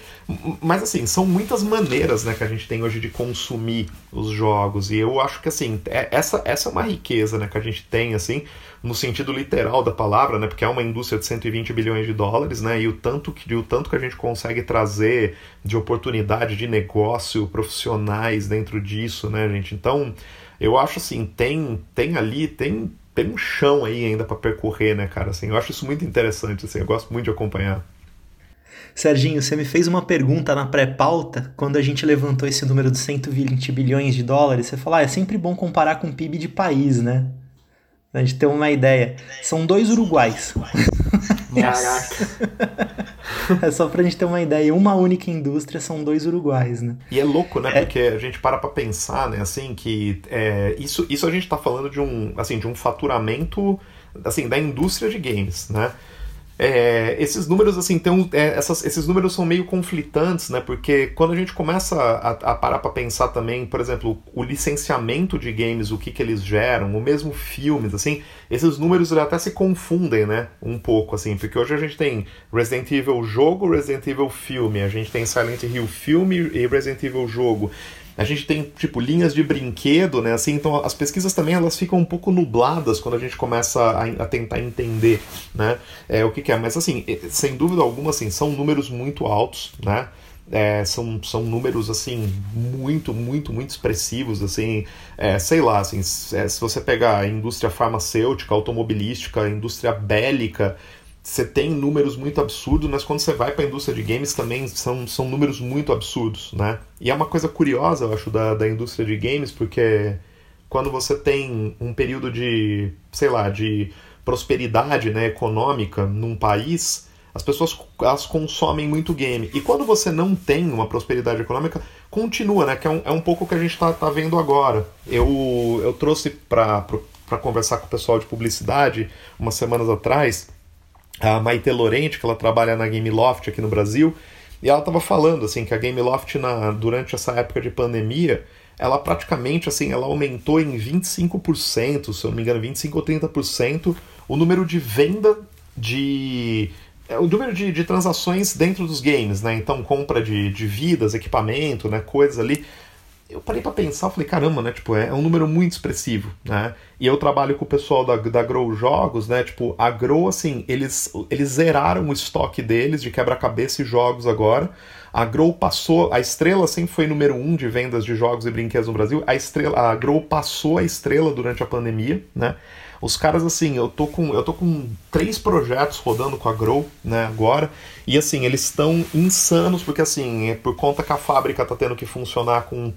S2: Mas, assim, são muitas maneiras, né, que a gente tem hoje de consumir os jogos. E eu acho que, assim, é, essa, essa é uma riqueza, né, que a gente tem, assim no sentido literal da palavra, né? Porque é uma indústria de 120 bilhões de dólares, né? E o tanto que, o tanto que a gente consegue trazer de oportunidade de negócio, profissionais dentro disso, né, gente? Então, eu acho assim, tem, tem ali, tem, tem um chão aí ainda para percorrer, né, cara? Assim, eu acho isso muito interessante, assim, eu gosto muito de acompanhar.
S1: Serginho, você me fez uma pergunta na pré-pauta, quando a gente levantou esse número de 120 bilhões de dólares, você falou, ah, é sempre bom comparar com o PIB de país, né? Pra gente ter uma ideia. São dois uruguais. Caraca. *laughs* é só pra gente ter uma ideia. Uma única indústria são dois uruguais, né?
S2: E é louco, né? É... Porque a gente para pra pensar, né? Assim, que é, isso, isso a gente tá falando de um, assim, de um faturamento assim, da indústria de games, né? É, esses números assim tem é, esses números são meio conflitantes né? Porque quando a gente começa a, a parar para pensar também por exemplo o licenciamento de games o que, que eles geram o mesmo filmes assim esses números até se confundem né? Um pouco assim porque hoje a gente tem Resident Evil jogo Resident Evil filme a gente tem Silent Hill filme e Resident Evil jogo a gente tem, tipo, linhas de brinquedo, né? Assim, então as pesquisas também elas ficam um pouco nubladas quando a gente começa a, a tentar entender, né? É, o que, que, é. Mas, assim, sem dúvida alguma, assim, são números muito altos, né? É, são, são números assim muito muito muito expressivos assim é, sei lá assim é, se você pegar a indústria farmacêutica automobilística indústria bélica você tem números muito absurdos, mas quando você vai para a indústria de games também são, são números muito absurdos, né? E é uma coisa curiosa, eu acho, da, da indústria de games, porque quando você tem um período de, sei lá, de prosperidade né, econômica num país, as pessoas elas consomem muito game. E quando você não tem uma prosperidade econômica, continua, né? Que é um, é um pouco o que a gente está tá vendo agora. Eu, eu trouxe para conversar com o pessoal de publicidade umas semanas atrás a Maite Lorente, que ela trabalha na Game Loft aqui no Brasil, e ela estava falando assim que a Game Loft na, durante essa época de pandemia, ela praticamente assim, ela aumentou em 25%, se eu não me engano, 25 ou 30% o número de venda de é, o número de, de transações dentro dos games, né? Então compra de, de vidas, equipamento, né? Coisas ali eu parei para pensar, falei, caramba, né? Tipo, é, é, um número muito expressivo, né? E eu trabalho com o pessoal da, da Grow Jogos, né? Tipo, a Grow, assim, eles, eles zeraram o estoque deles de quebra-cabeça e jogos agora. A Grow passou, a Estrela sempre foi número um de vendas de jogos e brinquedos no Brasil. A Estrela, a Grow passou a Estrela durante a pandemia, né? Os caras, assim, eu tô com, eu tô com três projetos rodando com a Grow, né, agora, e assim, eles estão insanos, porque assim, é por conta que a fábrica tá tendo que funcionar com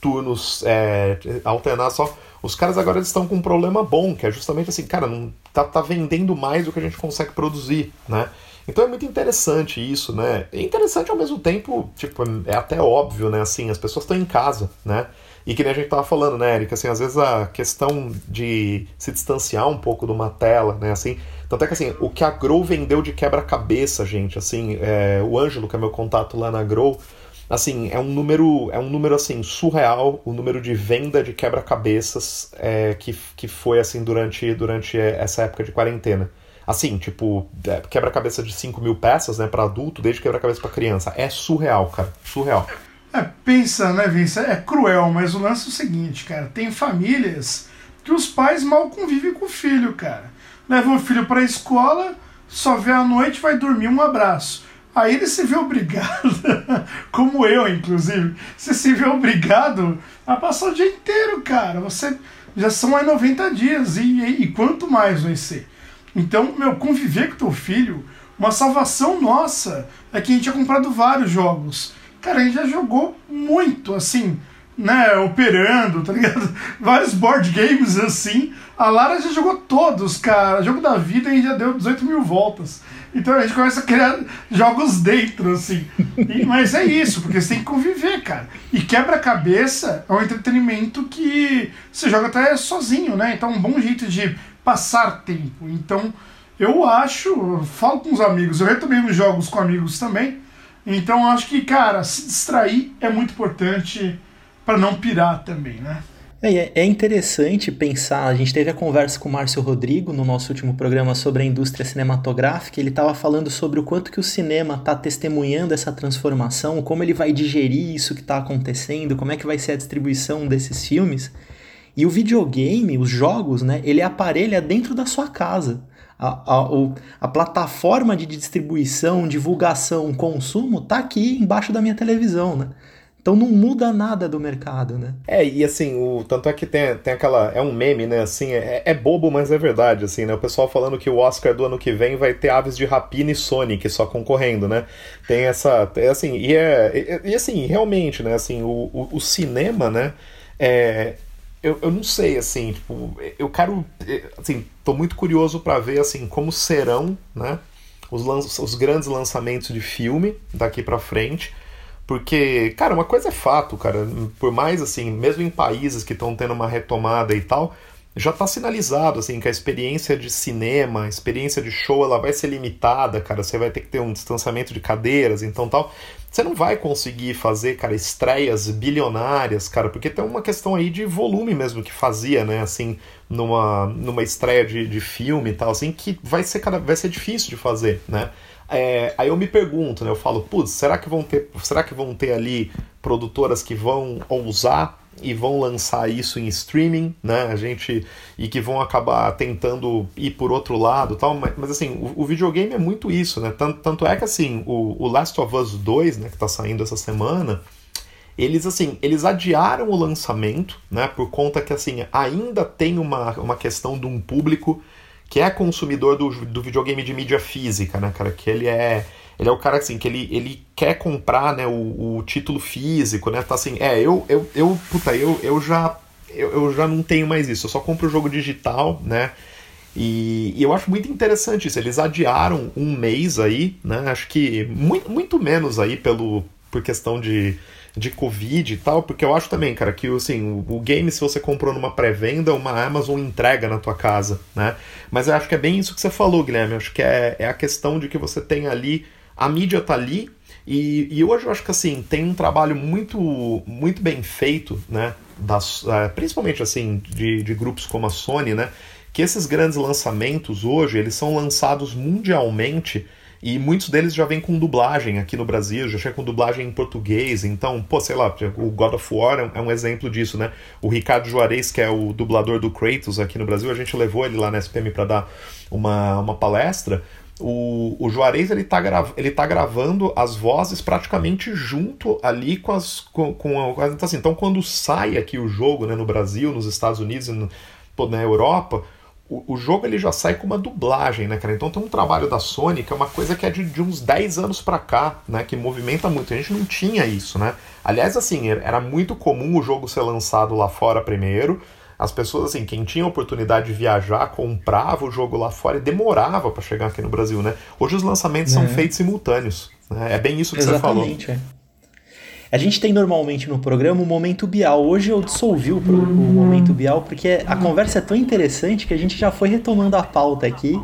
S2: turnos é, alternar só. Os caras agora estão com um problema bom, que é justamente assim, cara, não tá, tá vendendo mais do que a gente consegue produzir, né? Então é muito interessante isso, né? É interessante ao mesmo tempo, tipo, é até óbvio, né? Assim, as pessoas estão em casa, né? E que nem a gente tava falando, né, Erika? Assim, às vezes a questão de se distanciar um pouco de uma tela, né? Assim, tanto é que assim, o que a Grow vendeu de quebra-cabeça, gente, assim, é, o Ângelo, que é meu contato lá na Grow, assim, é um número, é um número assim surreal, o número de venda de quebra-cabeças é, que, que foi assim durante, durante essa época de quarentena. Assim, tipo, é, quebra-cabeça de 5 mil peças, né, para adulto, desde quebra-cabeça para criança. É surreal, cara, surreal.
S3: É, pensa, né, Vince? É cruel, mas o lance é o seguinte, cara. Tem famílias que os pais mal convivem com o filho, cara. Levam o filho pra escola, só vê à noite, vai dormir, um abraço. Aí ele se vê obrigado, *laughs* como eu, inclusive, você se vê obrigado a passar o dia inteiro, cara. Você já são mais 90 dias e, e, e quanto mais vai ser. Então, meu, conviver com teu filho, Uma salvação nossa é que a gente tinha comprado vários jogos. Cara, a gente já jogou muito, assim, né, operando, tá ligado? *laughs* Vários board games assim. A Lara já jogou todos, cara. Jogo da vida e já deu 18 mil voltas. Então a gente começa a criar jogos dentro, assim. E, mas é isso, porque você tem que conviver, cara. E quebra-cabeça é um entretenimento que você joga até sozinho, né? Então é um bom jeito de passar tempo. Então eu acho, falo com os amigos, eu retomei os jogos com amigos também. Então acho que, cara, se distrair é muito importante para não pirar também, né?
S1: É, é interessante pensar, a gente teve a conversa com o Márcio Rodrigo no nosso último programa sobre a indústria cinematográfica, ele estava falando sobre o quanto que o cinema está testemunhando essa transformação, como ele vai digerir isso que está acontecendo, como é que vai ser a distribuição desses filmes. E o videogame, os jogos, né, ele aparelha dentro da sua casa. A, a, a plataforma de distribuição, divulgação, consumo está aqui embaixo da minha televisão, né? Então não muda nada do mercado, né?
S2: É, e assim, o, tanto é que tem, tem aquela. É um meme, né? Assim, é, é bobo, mas é verdade, assim, né? O pessoal falando que o Oscar do ano que vem vai ter Aves de Rapina e Sonic só concorrendo, né? Tem essa. É, assim, e é. E, e, assim, realmente, né? Assim, o, o, o cinema, né? É, eu, eu não sei, assim, tipo, eu quero. Assim, tô muito curioso para ver, assim, como serão, né? Os, os grandes lançamentos de filme daqui para frente porque, cara, uma coisa é fato, cara. Por mais assim, mesmo em países que estão tendo uma retomada e tal, já está sinalizado assim que a experiência de cinema, a experiência de show, ela vai ser limitada, cara. Você vai ter que ter um distanciamento de cadeiras, então tal. Você não vai conseguir fazer, cara, estreias bilionárias, cara, porque tem uma questão aí de volume mesmo que fazia, né, assim, numa, numa estreia de, de filme e tal, assim, que vai ser, cara, vai ser difícil de fazer, né? É, aí eu me pergunto, né? Eu falo, putz, será que vão ter, será que vão ter ali produtoras que vão ousar e vão lançar isso em streaming, né? A gente e que vão acabar tentando ir por outro lado, tal. Mas, mas assim, o, o, videogame é muito isso, né? Tanto, tanto é que assim, o, o, Last of Us 2, né, que tá saindo essa semana, eles assim, eles adiaram o lançamento, né? Por conta que assim ainda tem uma, uma questão de um público que é consumidor do, do videogame de mídia física, né, cara? Que ele é. Ele é o cara assim, que ele, ele quer comprar né, o, o título físico, né? Tá assim, é, eu, eu, eu puta, eu, eu já. Eu, eu já não tenho mais isso, eu só compro o jogo digital, né? E, e, eu acho muito interessante isso. Eles adiaram um mês aí, né? Acho que muito, muito menos aí pelo, por questão de, de Covid e tal, porque eu acho também, cara, que assim, o, o game, se você comprou numa pré-venda, uma Amazon entrega na tua casa, né? Mas eu acho que é bem isso que você falou, Guilherme. Eu acho que é, é a questão de que você tem ali, a mídia tá ali, e, e hoje eu acho que assim, tem um trabalho muito, muito bem feito, né? Das, é, principalmente assim, de, de grupos como a Sony, né? Que esses grandes lançamentos hoje, eles são lançados mundialmente e muitos deles já vêm com dublagem aqui no Brasil, já chega com dublagem em português. Então, pô, sei lá, o God of War é um exemplo disso, né? O Ricardo Juarez, que é o dublador do Kratos aqui no Brasil, a gente levou ele lá na SPM para dar uma, uma palestra. O, o Juarez ele tá, ele tá gravando as vozes praticamente junto ali com as. Com, com a, então, assim, então, quando sai aqui o jogo né, no Brasil, nos Estados Unidos e no, na Europa o, o, jogo ele já sai com uma dublagem, né, cara? Então tem um trabalho da Sony que é uma coisa que é de, de uns 10 anos para cá, né? Que movimenta muito. A gente não tinha isso, né? Aliás, assim, era muito comum o jogo ser lançado lá fora primeiro. As pessoas, assim, quem tinha oportunidade de viajar, comprava o jogo lá fora e demorava para chegar aqui no Brasil, né? Hoje os lançamentos é. são feitos simultâneos. Né? É bem isso que
S1: Exatamente,
S2: você falou.
S1: É. A gente tem normalmente no programa o Momento Bial. Hoje eu dissolvi o, o Momento Bial porque a conversa é tão interessante que a gente já foi retomando a pauta aqui.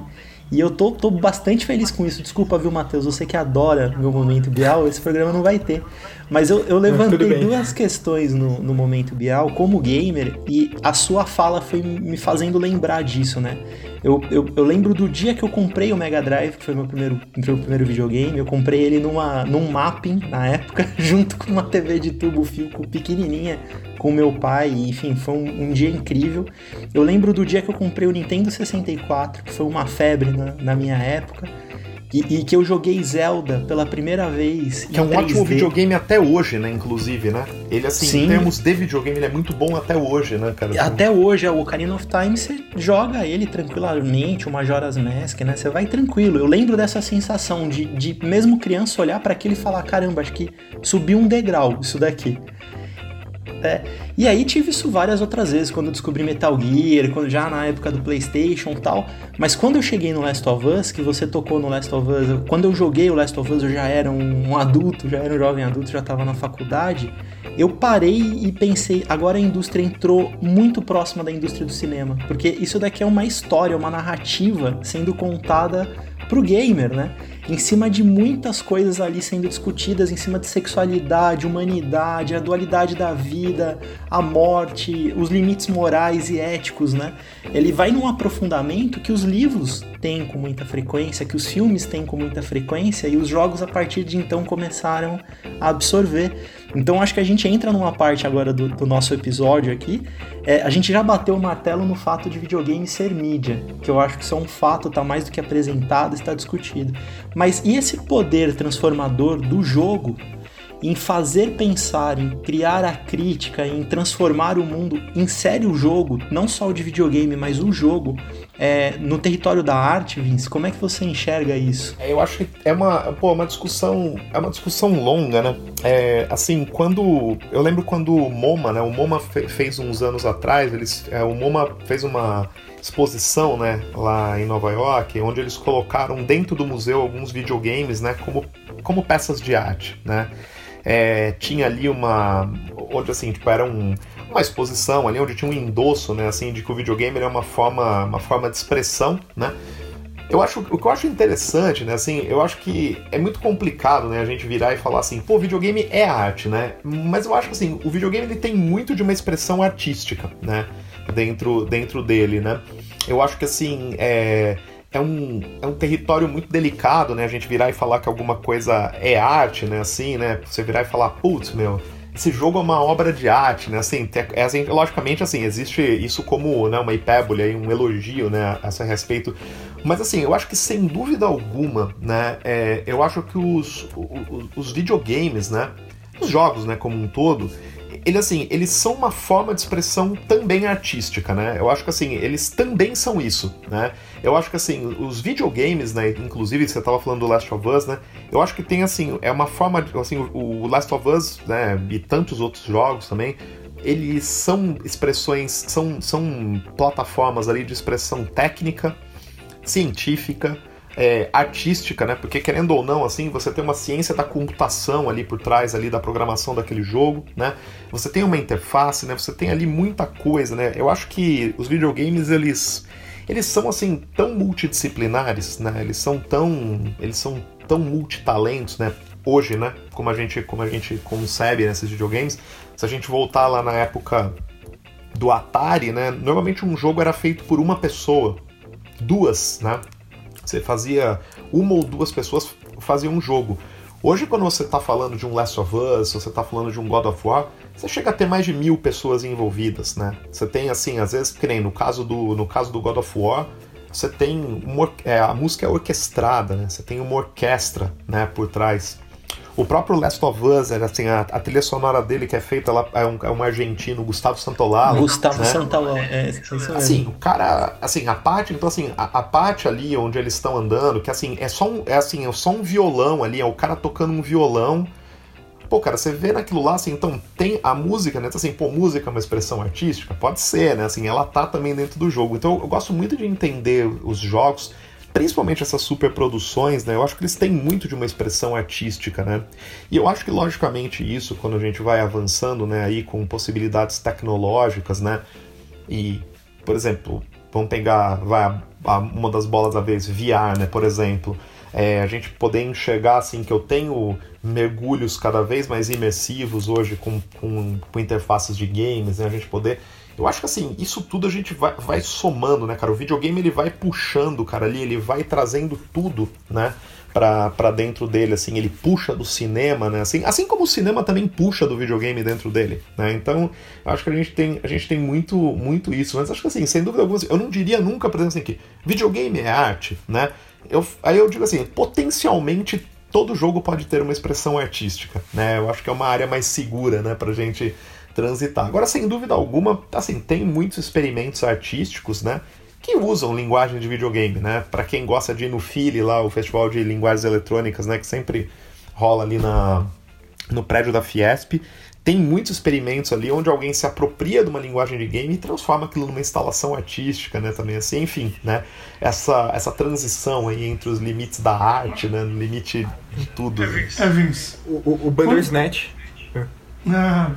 S1: E eu tô, tô bastante feliz com isso. Desculpa, viu, Matheus? Você que adora meu Momento Bial, esse programa não vai ter. Mas eu, eu levantei duas questões no, no Momento Bial como gamer e a sua fala foi me fazendo lembrar disso, né? Eu, eu, eu, lembro do dia que eu comprei o Mega Drive, que foi meu primeiro, meu primeiro videogame. Eu comprei ele numa, num mapping na época, *laughs* junto com uma TV de tubo fio pequenininha com meu pai. Enfim, foi um, um, dia incrível. Eu lembro do dia que eu comprei o Nintendo 64, que foi uma febre na, na minha época. E, e, que eu joguei Zelda pela primeira vez.
S2: Que é um 3D. ótimo videogame até hoje, né? Inclusive, né? Ele, assim, Sim. em termos de videogame, ele é muito bom até hoje, né, cara?
S1: Até hoje, é o Ocarina of Time, você joga ele tranquilamente, o Majora's Mask, né? Você vai tranquilo. Eu lembro dessa sensação de, de mesmo criança, olhar para aquilo e falar: caramba, acho que subiu um degrau isso daqui. É, e aí tive isso várias outras vezes, quando eu descobri Metal Gear, quando já na época do Playstation e tal. Mas quando eu cheguei no Last of Us, que você tocou no Last of Us, quando eu joguei o Last of Us eu já era um, um adulto, já era um jovem adulto, já estava na faculdade. Eu parei e pensei, agora a indústria entrou muito próxima da indústria do cinema, porque isso daqui é uma história, uma narrativa sendo contada pro gamer, né? Em cima de muitas coisas ali sendo discutidas, em cima de sexualidade, humanidade, a dualidade da vida, a morte, os limites morais e éticos, né? Ele vai num aprofundamento que os livros têm com muita frequência, que os filmes têm com muita frequência e os jogos a partir de então começaram a absorver. Então acho que a gente entra numa parte agora do, do nosso episódio aqui. É, a gente já bateu o martelo no fato de videogame ser mídia, que eu acho que isso é um fato, está mais do que apresentado, está discutido. Mas e esse poder transformador do jogo em fazer pensar, em criar a crítica, em transformar o mundo, insere o jogo, não só o de videogame, mas o jogo, é, no território da arte, Vince, como é que você enxerga isso?
S2: É, eu acho que é uma, pô, uma discussão, é uma discussão longa, né? É, assim, quando eu lembro quando o MoMA, né? O MoMA fe, fez uns anos atrás, eles, é, o MoMA fez uma exposição, né, lá em Nova York, onde eles colocaram dentro do museu alguns videogames, né, como, como peças de arte, né? É, tinha ali uma. onde assim, tipo, era um, uma exposição ali onde tinha um endosso, né, assim, de que o videogame é uma forma, uma forma de expressão, né? Eu acho, o que eu acho interessante, né, assim, eu acho que é muito complicado, né, a gente virar e falar assim, pô, videogame é arte, né? Mas eu acho que assim, o videogame ele tem muito de uma expressão artística, né, dentro, dentro dele, né? Eu acho que assim, é é um, é um território muito delicado, né? A gente virar e falar que alguma coisa é arte, né? Assim, né? Você virar e falar, putz, meu, esse jogo é uma obra de arte, né? Assim, é, assim, logicamente, assim, existe isso como né, uma hipérbole, um elogio, né, a esse respeito. Mas, assim, eu acho que, sem dúvida alguma, né, é, eu acho que os, os, os videogames, né, os jogos, né, como um todo, ele assim, eles são uma forma de expressão também artística, né? Eu acho que assim, eles também são isso, né? Eu acho que assim, os videogames, né, inclusive você estava falando do Last of Us, né? Eu acho que tem assim, é uma forma de, assim, o Last of Us, né, e tantos outros jogos também, eles são expressões, são, são plataformas ali de expressão técnica, científica, é, artística, né? Porque querendo ou não, assim, você tem uma ciência da computação ali por trás ali da programação daquele jogo, né? Você tem uma interface, né? Você tem ali muita coisa, né? Eu acho que os videogames eles eles são assim tão multidisciplinares, né? Eles são tão eles são tão multitalentos, né? Hoje, né? Como a gente como a gente concebe nesses videogames, se a gente voltar lá na época do Atari, né? Normalmente um jogo era feito por uma pessoa, duas, né? Você fazia uma ou duas pessoas faziam um jogo. Hoje, quando você está falando de um Last of Us, você está falando de um God of War, você chega a ter mais de mil pessoas envolvidas, né? Você tem, assim, às vezes, que nem no caso do, no caso do God of War, você tem uma, é, a música é orquestrada, né? Você tem uma orquestra, né, por trás. O próprio Last of Us, assim, a, a trilha sonora dele que é feita lá é um, é um argentino, Gustavo Santolalo.
S1: Gustavo
S2: né?
S1: Santolalo, é, é
S2: mesmo. Assim, o cara, assim, a parte, então assim, a, a parte ali onde eles estão andando, que assim, é só um, é assim, é só um violão ali, é o cara tocando um violão. Pô, cara, você vê naquilo lá, assim, então tem a música, né? Então, assim, pô, música é uma expressão artística? Pode ser, né? Assim, ela tá também dentro do jogo. Então eu gosto muito de entender os jogos principalmente essas superproduções, né? Eu acho que eles têm muito de uma expressão artística, né? E eu acho que logicamente isso, quando a gente vai avançando, né, aí com possibilidades tecnológicas, né? E, por exemplo, vamos pegar, vai uma das bolas da vez, VR, né, por exemplo. É, a gente poder enxergar assim que eu tenho mergulhos cada vez mais imersivos hoje com, com, com interfaces de games, né? A gente poder eu acho que assim, isso tudo a gente vai, vai somando, né, cara? O videogame ele vai puxando, cara, ali, ele vai trazendo tudo, né? para dentro dele, assim, ele puxa do cinema, né? Assim, assim como o cinema também puxa do videogame dentro dele, né? Então, acho que a gente tem, a gente tem muito, muito isso, mas acho que assim, sem dúvida alguma, eu não diria nunca, por exemplo, assim, que videogame é arte, né? Eu, aí eu digo assim, potencialmente todo jogo pode ter uma expressão artística, né? Eu acho que é uma área mais segura, né, pra gente transitar. Agora, sem dúvida alguma, assim, tem muitos experimentos artísticos, né? que usam linguagem de videogame, né? Para quem gosta de ir no FILE lá, o Festival de Linguagens Eletrônicas, né? Que sempre rola ali na, no prédio da Fiesp. Tem muitos experimentos ali onde alguém se apropria de uma linguagem de game e transforma aquilo numa instalação artística, né? Também assim, enfim, né? Essa, essa transição aí entre os limites da arte, né? No limite de tudo.
S3: É Vince.
S5: O, o, o Bandersnatch.
S3: Ah,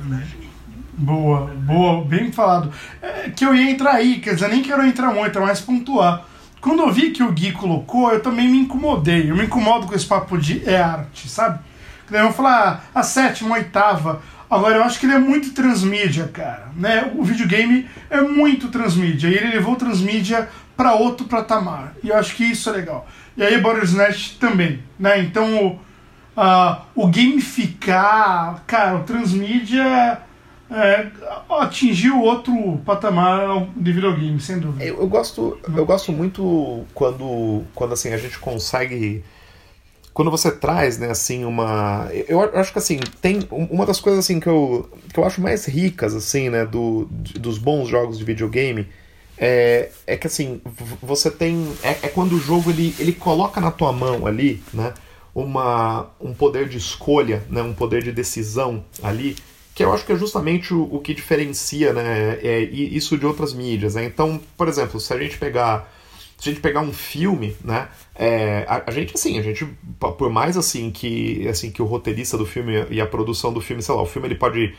S3: Boa, boa, bem falado. É, que eu ia entrar aí, quer dizer, nem quero entrar muito, é mais pontuar. Quando eu vi que o Gui colocou, eu também me incomodei. Eu me incomodo com esse papo de é arte, sabe? Daí eu falar a sétima, a oitava. Agora, eu acho que ele é muito transmídia, cara. Né? O videogame é muito transmídia. E ele levou transmídia para outro patamar. E eu acho que isso é legal. E aí, Bordersnatch também. Né? Então, o, uh, o gamificar, cara, o transmídia é, atingiu outro patamar de videogame, sem dúvida.
S2: Eu, eu, gosto, eu gosto muito quando, quando assim, a gente consegue. Quando você traz, né, assim, uma. Eu, acho que assim, tem. Uma das coisas assim que eu, que eu acho mais ricas, assim, né, do, dos bons jogos de videogame. É, é que assim, você tem. É, é quando o jogo ele, ele coloca na tua mão ali, né? Uma, um poder de escolha, né, um poder de decisão ali, que eu acho que é justamente o, o que diferencia né, é, isso de outras mídias. Né? Então, por exemplo, se a gente pegar se a gente pegar um filme, né, é, a, a, gente assim, a gente por mais assim que assim que o roteirista do filme e a produção do filme, sei lá, o filme ele pode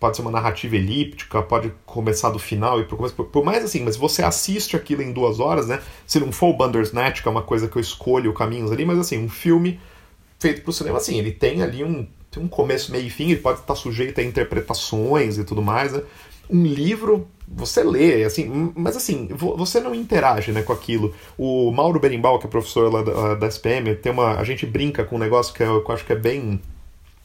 S2: pode ser uma narrativa elíptica, pode começar do final e por, por, mais assim, mas você assiste aquilo em duas horas, né? Se não for o Bandersnatch, que é uma coisa que eu escolho caminhos ali, mas assim, um filme feito para o cinema, assim, ele tem ali um tem um começo, meio e fim, ele pode estar sujeito a interpretações e tudo mais. Né? Um livro, você lê, assim, mas assim, você não interage né, com aquilo. O Mauro Berimbau, que é professor lá da, da SPM, tem uma. A gente brinca com um negócio que eu, que eu acho que é bem.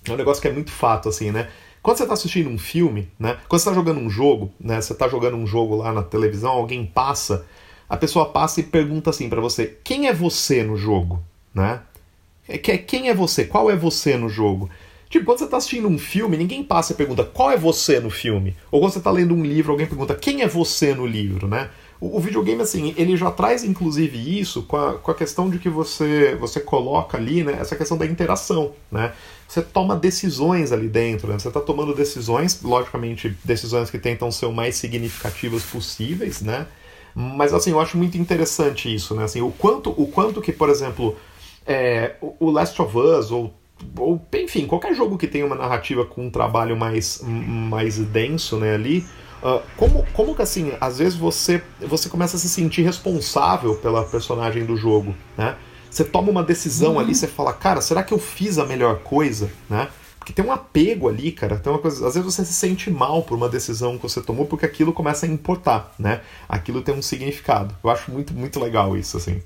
S2: É um negócio que é muito fato, assim, né? Quando você está assistindo um filme, né? Quando você está jogando um jogo, né? Você está jogando um jogo lá na televisão, alguém passa, a pessoa passa e pergunta assim para você: quem é você no jogo, né? É quem é você? Qual é você no jogo? Tipo, quando você está assistindo um filme, ninguém passa e pergunta qual é você no filme. Ou quando você está lendo um livro, alguém pergunta quem é você no livro, né? O, o, videogame, assim, ele já traz inclusive isso com a, com a questão de que você, você coloca ali, né? Essa questão da interação, né? Você toma decisões ali dentro, né? Você está tomando decisões, logicamente, decisões que tentam ser o mais significativas possíveis, né? Mas, assim, eu acho muito interessante isso, né? Assim, o quanto, o quanto que, por exemplo, é, o Last of Us ou ou enfim, qualquer jogo que tenha uma narrativa com um trabalho mais, mais denso né, ali, uh, como, como que assim, às vezes você, você começa a se sentir responsável pela personagem do jogo, né? Você toma uma decisão uhum. ali, você fala, cara, será que eu fiz a melhor coisa, né? Porque tem um apego ali, cara. Tem uma coisa, às vezes você se sente mal por uma decisão que você tomou porque aquilo começa a importar, né? Aquilo tem um significado. Eu acho muito, muito legal isso, assim.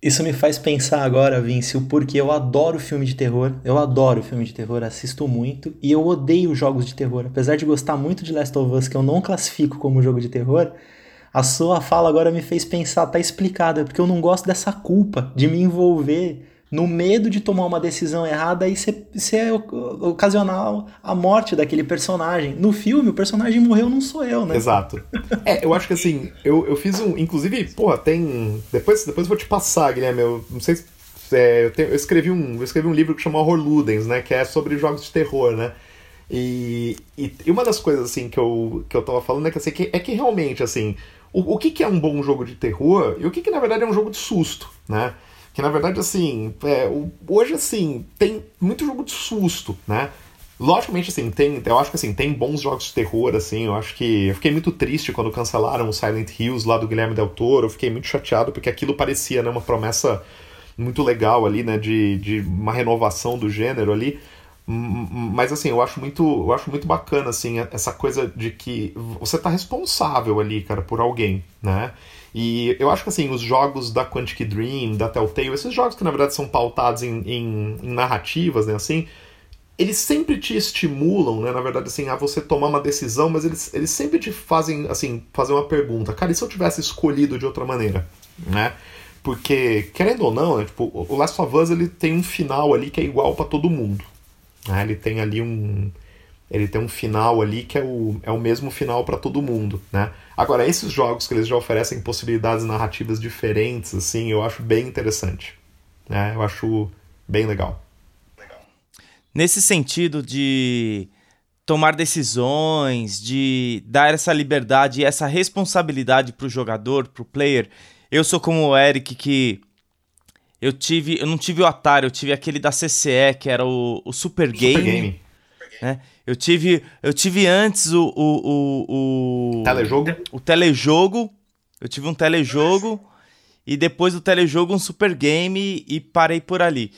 S1: Isso me faz pensar agora, Vinci, o porquê eu adoro filme de terror. Eu adoro filme de terror, assisto muito. E eu odeio jogos de terror. Apesar de gostar muito de Last of Us, que eu não classifico como jogo de terror, a sua fala agora me fez pensar, tá explicado. É porque eu não gosto dessa culpa de me envolver no medo de tomar uma decisão errada e ser, ser ocasionar a morte daquele personagem. No filme, o personagem morreu, não sou eu, né?
S2: Exato. É, eu acho que assim, eu, eu fiz um. Inclusive, porra, tem. Depois, depois eu vou te passar, Guilherme. Eu não sei se. É, eu, tenho, eu, escrevi um, eu escrevi um livro que chama Horror Ludens, né? Que é sobre jogos de terror, né? E, e, e, uma das coisas assim que eu, que eu tava falando é que, assim, que, é que realmente assim o, o que, que é um bom jogo de terror e o que, que na verdade é um jogo de susto, né? Que na verdade, assim, é, hoje assim, tem muito jogo de susto, né? Logicamente, assim, tem. Eu acho que assim, tem bons jogos de terror, assim. Eu acho que. Eu fiquei muito triste quando cancelaram o Silent Hills lá do Guilherme Del Toro. Eu fiquei muito chateado porque aquilo parecia, né, uma promessa muito legal ali, né? De, de uma renovação do gênero ali. Mas assim, eu acho muito, eu acho muito bacana assim essa coisa de que você tá responsável ali, cara, por alguém, né? E eu acho que assim, os jogos da Quantic Dream, da Telltale, esses jogos que na verdade são pautados em, em, em narrativas, né, assim, eles sempre te estimulam, né, na verdade, assim, a você tomar uma decisão, mas eles, eles sempre te fazem, assim, fazer uma pergunta. Cara, e se eu tivesse escolhido de outra maneira, né? Porque, querendo ou não, né, tipo, o Last of Us ele tem um final ali que é igual para todo mundo. Né? Ele tem ali um ele tem um final ali que é o, é o mesmo final para todo mundo, né? Agora, esses jogos que eles já oferecem possibilidades narrativas diferentes, assim, eu acho bem interessante. Né? Eu acho bem legal.
S4: Nesse sentido de tomar decisões, de dar essa liberdade e essa responsabilidade para o jogador, para o player, eu sou como o Eric que eu tive, eu não tive o Atari, eu tive aquele da CCE que era o, o Super, Super Game. Game. Né? Eu tive, eu tive antes o, o, o,
S2: o telejogo.
S4: O telejogo. Eu tive um telejogo e depois do telejogo um super game e parei por ali.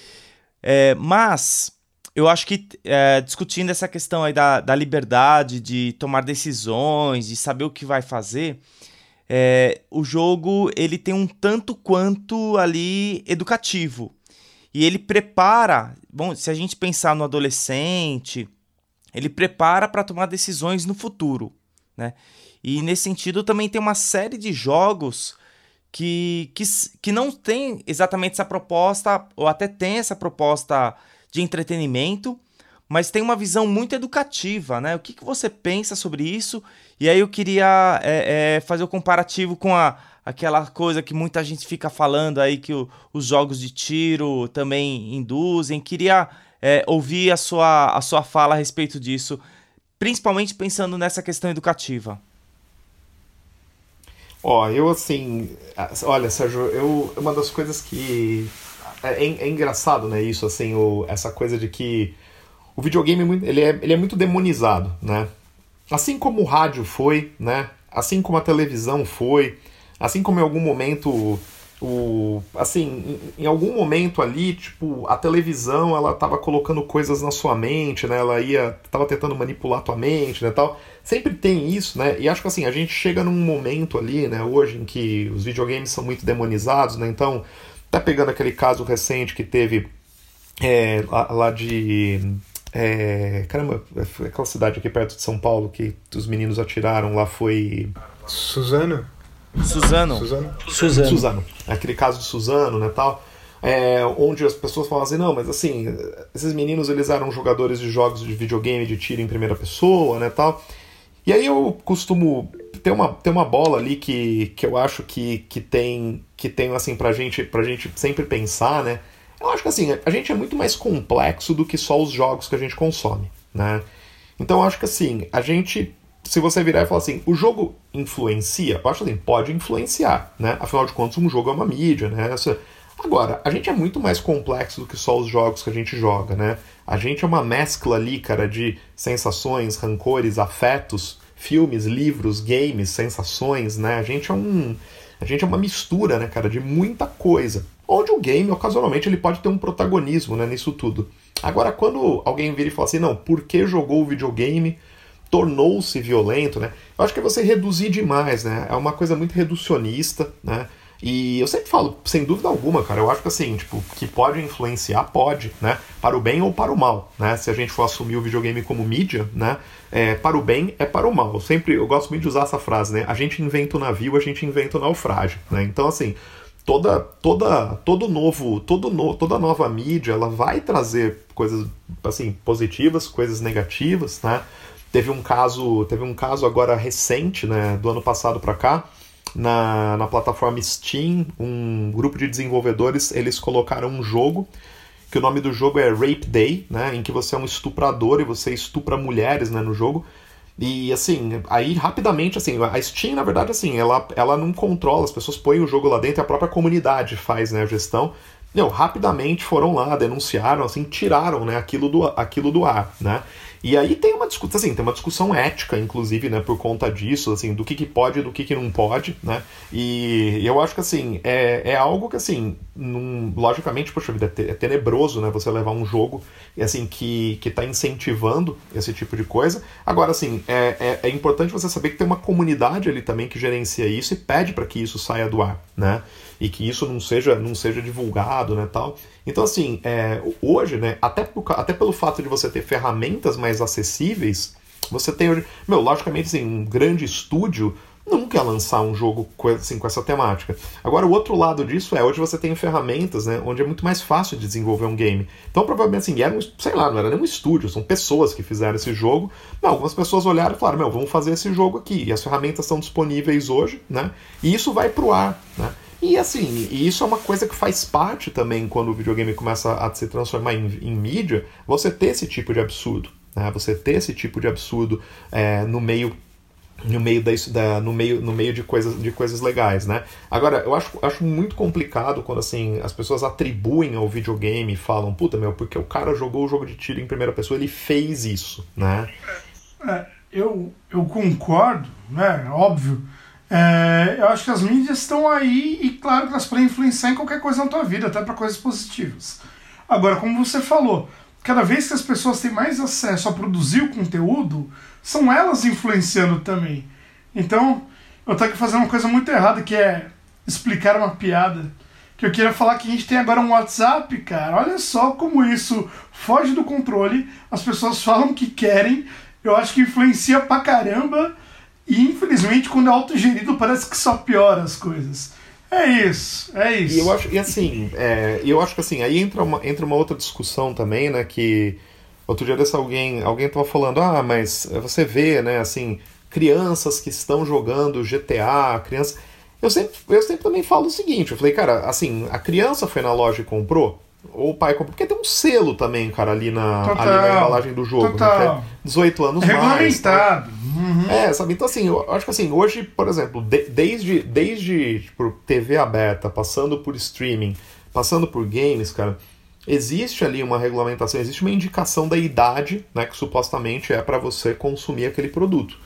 S4: É, mas eu acho que é, discutindo essa questão aí da, da liberdade de tomar decisões, de saber o que vai fazer, é, o jogo ele tem um tanto quanto ali educativo. E ele prepara, bom, se a gente pensar no adolescente, ele prepara para tomar decisões no futuro, né? E nesse sentido também tem uma série de jogos que, que, que não tem exatamente essa proposta, ou até tem essa proposta de entretenimento, mas tem uma visão muito educativa, né? O que, que você pensa sobre isso? E aí eu queria é, é, fazer o um comparativo com a, aquela coisa que muita gente fica falando aí que o, os jogos de tiro também induzem. Queria é, ouvir a sua, a sua fala a respeito disso, principalmente pensando nessa questão educativa.
S2: Ó, eu assim, olha, Sérgio, eu uma das coisas que é, é, é engraçado, né, isso assim, o, essa coisa de que o videogame é ele é, ele é muito demonizado, né? Assim como o rádio foi, né? Assim como a televisão foi, assim como em algum momento o assim em, em, algum momento ali tipo a televisão ela tava colocando coisas na sua mente né? Ela ia tava tentando manipular tua mente né tal. Sempre tem isso né? E acho que assim a gente chega num momento ali né hoje em que os videogames são muito demonizados né? Então tá pegando aquele caso recente que teve é, lá, de é, caramba aquela cidade aqui perto de São Paulo que os meninos atiraram lá foi
S5: Suzano
S4: Suzano.
S5: Suzano.
S2: Suzano. Suzano. Aquele caso de Suzano, né, tal. É, onde as pessoas falam assim, não, mas assim, esses meninos eles eram jogadores de jogos de videogame de tiro em primeira pessoa, né, tal. E aí eu costumo ter uma, ter uma bola ali que, que eu acho que, que tem que tem assim pra gente pra gente sempre pensar, né? Eu acho que assim, a gente é muito mais complexo do que só os jogos que a gente consome, né? Então eu acho que assim, a gente se você virar e falar assim, o jogo influencia, eu acho assim, pode influenciar, né? Afinal de contas, um jogo é uma mídia, né? Agora, a gente é muito mais complexo do que só os jogos que a gente joga, né? A gente é uma mescla ali, cara, de sensações, rancores, afetos, filmes, livros, games, sensações, né? A gente é um. A gente é uma mistura, né, cara, de muita coisa. Onde o game, ocasionalmente, ele pode ter um protagonismo, né, nisso tudo. Agora, quando alguém vira e fala assim, não, por que jogou o videogame? Tornou-se violento, né? Eu acho que é você reduzir demais, né? É uma coisa muito reducionista, né? E eu sempre falo, sem dúvida alguma, cara, eu acho que assim, tipo, que pode influenciar, pode, né? Para o bem ou para o mal, né? Se a gente for assumir o videogame como mídia, né? É, para o bem é para o mal. Eu sempre, eu gosto muito de usar essa frase, né? A gente inventa o navio, a gente inventa o naufrágio, né? Então, assim, toda, toda, todo novo, todo no, toda nova mídia, ela vai trazer coisas, assim, positivas, coisas negativas, né? Teve um caso, teve um caso agora recente, né, do ano passado para cá, na, na plataforma Steam, um grupo de desenvolvedores, eles colocaram um jogo que o nome do jogo é Rape Day, né, em que você é um estuprador e você estupra mulheres, né, no jogo. E assim, aí rapidamente, assim, a Steam, na verdade, assim, ela, ela não controla, as pessoas põem o jogo lá dentro a própria comunidade faz né, a gestão. Não, rapidamente foram lá, denunciaram, assim, tiraram né, aquilo, do, aquilo do ar, né? E aí tem uma discussão, assim, tem uma discussão ética, inclusive, né, por conta disso, assim, do que, que pode e do que, que não pode, né? E eu acho que, assim, é, é algo que, assim, num, logicamente, poxa vida, é, é tenebroso, né, você levar um jogo, assim, que, que tá incentivando esse tipo de coisa. Agora, assim, é, é, é importante você saber que tem uma comunidade ali também que gerencia isso e pede para que isso saia do ar, né? E que isso não seja, não seja divulgado, né, tal. Então, assim, é, hoje, né, até, por, até pelo fato de você ter ferramentas mais acessíveis, você tem hoje. Meu, logicamente, assim, um grande estúdio nunca ia lançar um jogo com, assim, com essa temática. Agora, o outro lado disso é, hoje você tem ferramentas, né, onde é muito mais fácil de desenvolver um game. Então, provavelmente, assim, era um, sei lá, não era nem um estúdio, são pessoas que fizeram esse jogo. Não, algumas pessoas olharam e falaram, meu, vamos fazer esse jogo aqui. E as ferramentas estão disponíveis hoje, né, e isso vai pro ar, né. E assim, e isso é uma coisa que faz parte também quando o videogame começa a se transformar em, em mídia, você ter esse tipo de absurdo. Né? Você ter esse tipo de absurdo é, no meio no meio da, da, no meio no meio de coisas de coisas legais né agora eu acho, acho muito complicado quando assim as pessoas atribuem ao videogame e falam puta meu porque o cara jogou o jogo de tiro em primeira pessoa ele fez isso né
S3: é, eu eu concordo né óbvio é, eu acho que as mídias estão aí e claro elas podem influenciar em qualquer coisa na tua vida, até para coisas positivas. Agora, como você falou, cada vez que as pessoas têm mais acesso a produzir o conteúdo, são elas influenciando também. Então, eu tô aqui fazendo uma coisa muito errada, que é explicar uma piada. Que eu queria falar que a gente tem agora um WhatsApp, cara. Olha só como isso foge do controle. As pessoas falam que querem. Eu acho que influencia pra caramba e infelizmente, quando é autogerido, parece que só piora as coisas. É isso, é isso.
S2: E eu acho, e assim, é, eu acho que assim, aí entra uma, entra uma outra discussão também, né? Que outro dia desse alguém, alguém tava falando, ah, mas você vê, né, assim, crianças que estão jogando GTA, crianças. Eu sempre, eu sempre também falo o seguinte, eu falei, cara, assim, a criança foi na loja e comprou, ou o pai comprou, porque tem um selo também, cara, ali na, ali na embalagem do jogo,
S3: Total.
S2: né? 18 anos
S3: mais. Tá?
S2: Uhum. É, sabe? Então, assim, eu acho que assim, hoje, por exemplo, de, desde, desde tipo, TV aberta, passando por streaming, passando por games, cara, existe ali uma regulamentação, existe uma indicação da idade, né, que supostamente é para você consumir aquele produto.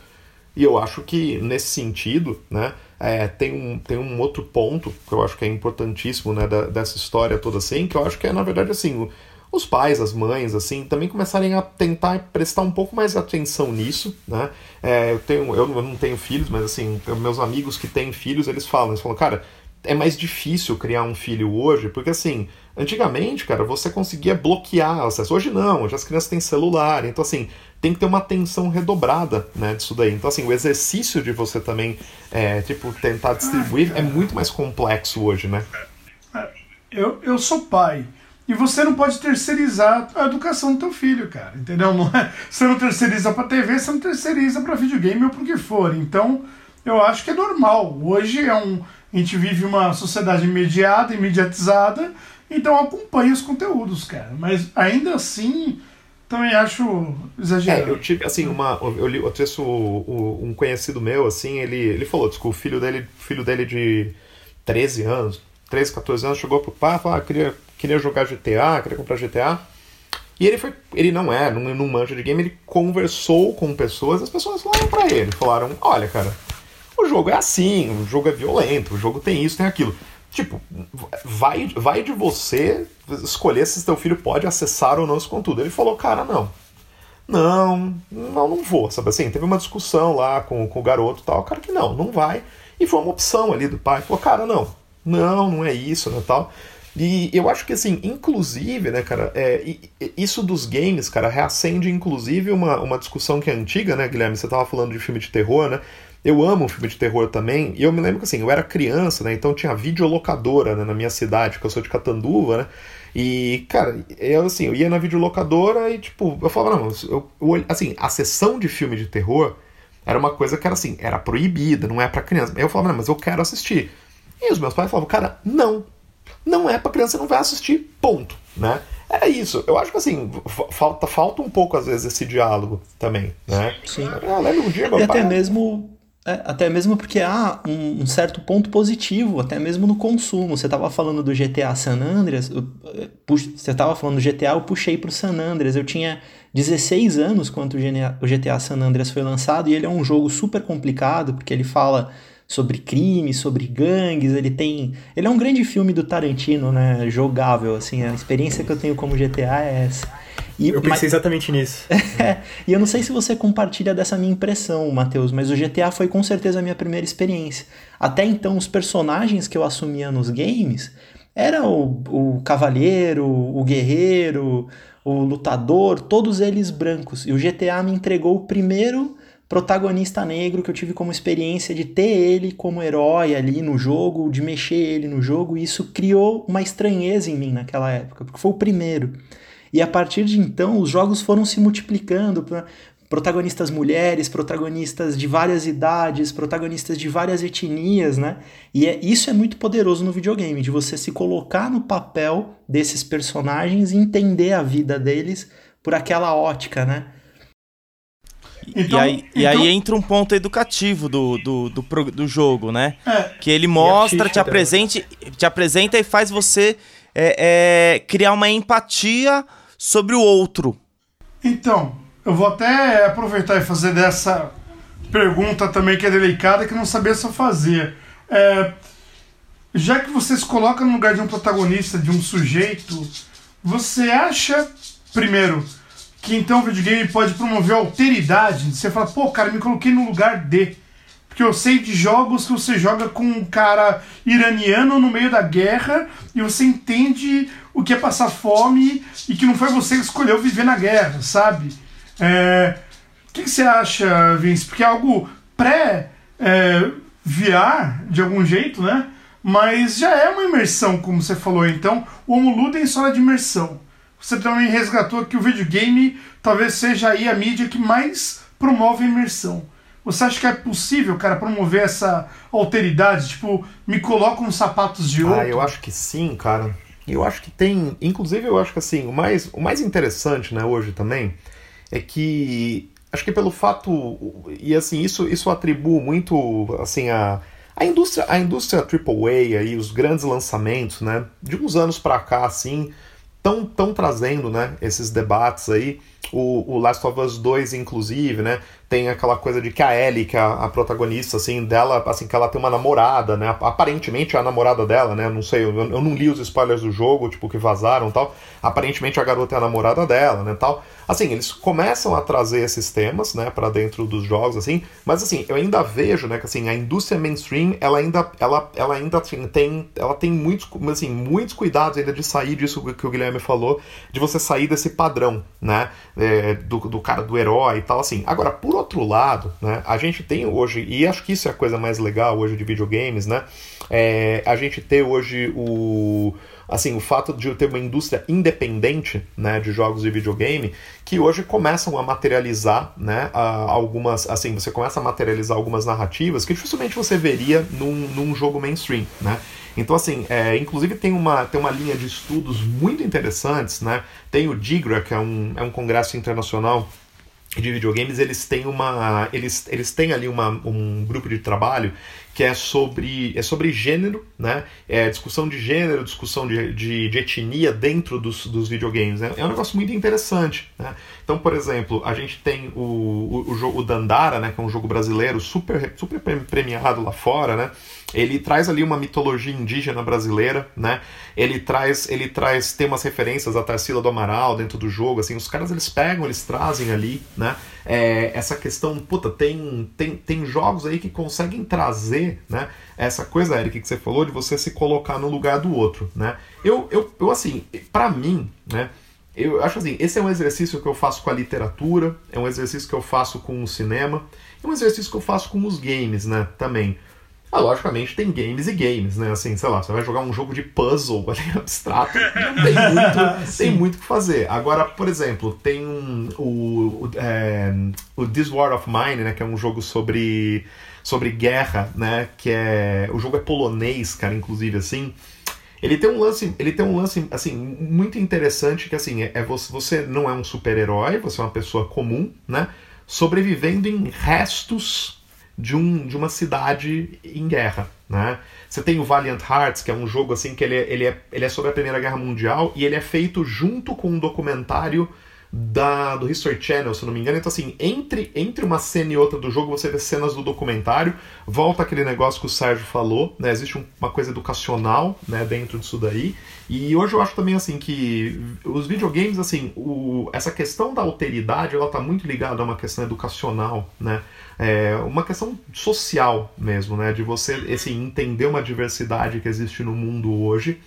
S2: E eu acho que, nesse sentido, né, é, tem, um, tem um outro ponto que eu acho que é importantíssimo né, da, dessa história toda assim, que eu acho que é, na verdade, assim, os pais, as mães, assim, também começarem a tentar prestar um pouco mais atenção nisso, né? É, eu, tenho, eu não tenho filhos, mas assim, meus amigos que têm filhos, eles falam, eles falam, cara, é mais difícil criar um filho hoje, porque assim, antigamente, cara, você conseguia bloquear acesso. Hoje não, hoje as crianças têm celular, então assim, tem que ter uma atenção redobrada, né, disso daí. Então assim, o exercício de você também, é, tipo, tentar distribuir é muito mais complexo hoje, né?
S3: É, eu, eu sou pai. E você não pode terceirizar a educação do teu filho, cara, entendeu? Não é, você não terceiriza para TV, você não terceiriza para videogame ou pro que for. Então, eu acho que é normal. Hoje é um, a gente vive uma sociedade imediata, imediatizada, então acompanha os conteúdos, cara. Mas ainda assim, também acho exagerado.
S2: É, eu tive, assim, uma. Eu, li, eu o, um conhecido meu, assim, ele, ele falou, diz que o filho dele, filho dele de 13 anos, 13, 14 anos, chegou pro pai e falou, ah, queria queria jogar GTA, queria comprar GTA. E ele foi, ele não é, não, não manja de game, ele conversou com pessoas, as pessoas falaram para ele, falaram, olha, cara, o jogo é assim, o jogo é violento, o jogo tem isso, tem aquilo. Tipo, vai, vai de você escolher se seu filho pode acessar ou não esse conteúdo. Ele falou, cara, não. Não, não, não vou, sabe assim? Teve uma discussão lá com, com o garoto e tal, cara que não, não vai. E foi uma opção ali do pai, falou, cara, não, não, não é isso, né, tal. E eu acho que, assim, inclusive, né, cara, é, isso dos games, cara, reacende, inclusive, uma, uma discussão que é antiga, né, Guilherme? Você tava falando de filme de terror, né? Eu amo filme de terror também, e eu me lembro que, assim, eu era criança, né, então tinha videolocadora né, na minha cidade, que eu sou de Catanduva, né? E, cara, eu, assim, eu ia na videolocadora e, tipo, eu falava, não, eu, eu, assim, a sessão de filme de terror era uma coisa que era, assim, era proibida, não é para criança. Eu falava, não, mas eu quero assistir. E os meus pais falavam, cara, não, não é para criança, não vai assistir, ponto, né? É isso. Eu acho que assim, falta, falta um pouco às vezes esse diálogo também, né?
S1: Sim. Ah, lembra um dia, meu e pai... até mesmo É, até mesmo porque há um, um, certo ponto positivo, até mesmo no consumo. Você estava falando do GTA San Andreas, você estava falando do GTA, eu puxei para o San Andreas. Eu tinha 16 anos quando o GTA San Andreas foi lançado e ele é um jogo super complicado, porque ele fala sobre crime, sobre gangues, ele tem... Ele é um grande filme do Tarantino, né? Jogável, assim, a experiência que eu tenho como GTA é essa.
S5: E, eu pensei mas... exatamente nisso. *laughs*
S1: é, e eu não sei se você compartilha dessa minha impressão, Matheus, mas o GTA foi com certeza a minha primeira experiência. Até então, os personagens que eu assumia nos games era o, o cavalheiro, o guerreiro, o lutador, todos eles brancos. E o GTA me entregou o primeiro protagonista negro que eu tive como experiência de ter ele como herói ali no jogo, de mexer ele no jogo, e isso criou uma estranheza em mim naquela época, porque foi o primeiro. E a partir de então, os jogos foram se multiplicando. Protagonistas mulheres, protagonistas de várias idades, protagonistas de várias etnias, né? E é, isso é muito poderoso no videogame, de você se colocar no papel desses personagens e entender a vida deles por aquela ótica, né?
S4: Então, e, aí, então... e aí entra um ponto educativo do, do, do, do jogo, né? É. Que ele mostra, te, apresente, te apresenta e faz você é, é, criar uma empatia sobre o outro.
S3: Então, eu vou até aproveitar e fazer dessa pergunta também que é delicada, que não sabia se eu fazia. É, já que você se coloca no lugar de um protagonista, de um sujeito, você acha, primeiro, que então o videogame pode promover alteridade? Você fala, pô, cara, me coloquei no lugar de. Porque eu sei de jogos que você joga com um cara iraniano no meio da guerra e você entende o que é passar fome e que não foi você que escolheu viver na guerra, sabe? É, o que, você acha, Vince? Porque é algo pré é, de algum jeito, né? Mas já é uma imersão, como você falou. Então, o Homo Ludens só é de imersão. Você também resgatou que o videogame talvez seja aí a mídia que mais promove a imersão. Você acha que é possível, cara, promover essa alteridade? Tipo, me coloca nos sapatos de outro?
S2: Ah, eu acho que sim, cara. Eu acho que tem. Inclusive, eu acho que assim, o mais, o mais interessante, né, hoje também, é que. Acho que pelo fato. E assim, isso, isso atribui muito, assim, a. A indústria, a indústria AAA aí, os grandes lançamentos, né, de uns anos para cá, assim, estão tão trazendo, né, esses debates aí. O, o Last of Us 2, inclusive, né, tem aquela coisa de que a Ellie, que é a, protagonista, assim, dela, assim, que ela tem uma namorada, né? Aparentemente é a namorada dela, né? Não sei, eu, eu não li os spoilers do jogo, tipo, que vazaram tal. Aparentemente a garota é a namorada dela, né, tal. Assim, eles começam a trazer esses temas, né, para dentro dos jogos, assim, mas assim, eu ainda vejo, né, que assim, a indústria mainstream, ela ainda, ela, ela ainda assim, tem, ela tem muitos, assim, muitos cuidados ainda de sair disso que o Guilherme falou, de você sair desse padrão, né, é, do, do cara, do herói e tal, assim. Agora, por outro lado, né, a gente tem hoje, e acho que isso é a coisa mais legal hoje de videogames, né, é, a gente ter hoje o assim, o fato de ter uma indústria independente né, de jogos de videogame que hoje começam a materializar né, algumas, assim, você começa a materializar algumas narrativas que dificilmente você veria num, num jogo mainstream, né? Então, assim, é, inclusive tem uma, tem uma linha de estudos muito interessantes, né? Tem o DIGRA, que é um, é um congresso internacional de videogames, eles têm uma. Eles, eles têm ali uma, um grupo de trabalho que é sobre, é sobre gênero, né? É discussão de gênero, discussão de, de, de etnia dentro dos, dos videogames. Né? É um negócio muito interessante. Né? Então, por exemplo, a gente tem o, o, o, jogo, Dandara, né? que é um jogo brasileiro super, super premiado lá fora, né? Ele traz ali uma mitologia indígena brasileira, né? Ele traz, ele traz tem umas referências à Tarsila do Amaral dentro do jogo, assim, os caras eles pegam, eles trazem ali, né? É, essa questão, puta, tem, tem, tem jogos aí que conseguem trazer, né? Essa coisa, Eric, que você falou de você se colocar no lugar do outro, né? Eu, eu, eu assim, para mim, né? Eu acho assim, esse é um exercício que eu faço com a literatura, é um exercício que eu faço com o cinema, é um exercício que eu faço com os games, né? Também. Ah, logicamente tem games e games, né? Assim, sei lá, você vai jogar um jogo de puzzle *laughs* ali, abstrato, não tem muito, *laughs* tem muito que fazer. Agora, por exemplo, tem um, o, o, é, o This War of Mine, né? Que é um jogo sobre, sobre guerra, né? Que é. O jogo é polonês, cara, inclusive, assim. Ele tem um lance, ele tem um lance assim muito interessante que assim é, é você, você não é um super-herói, você é uma pessoa comum, né? Sobrevivendo em restos de, um, de uma cidade em guerra, né? Você tem o Valiant Hearts, que é um jogo assim que ele é, ele é, ele é sobre a Primeira Guerra Mundial e ele é feito junto com um documentário da, do History Channel, se não me engano. Então, assim, entre, entre uma cena e outra do jogo, você vê cenas do documentário, volta aquele negócio que o Sérgio falou, né? Existe um, uma coisa educacional, né, dentro disso daí. E hoje eu acho também, assim, que os videogames, assim, o, essa questão da alteridade, ela tá muito ligada a uma questão educacional, né? É uma questão social mesmo, né? De você, assim, entender uma diversidade que existe no mundo hoje.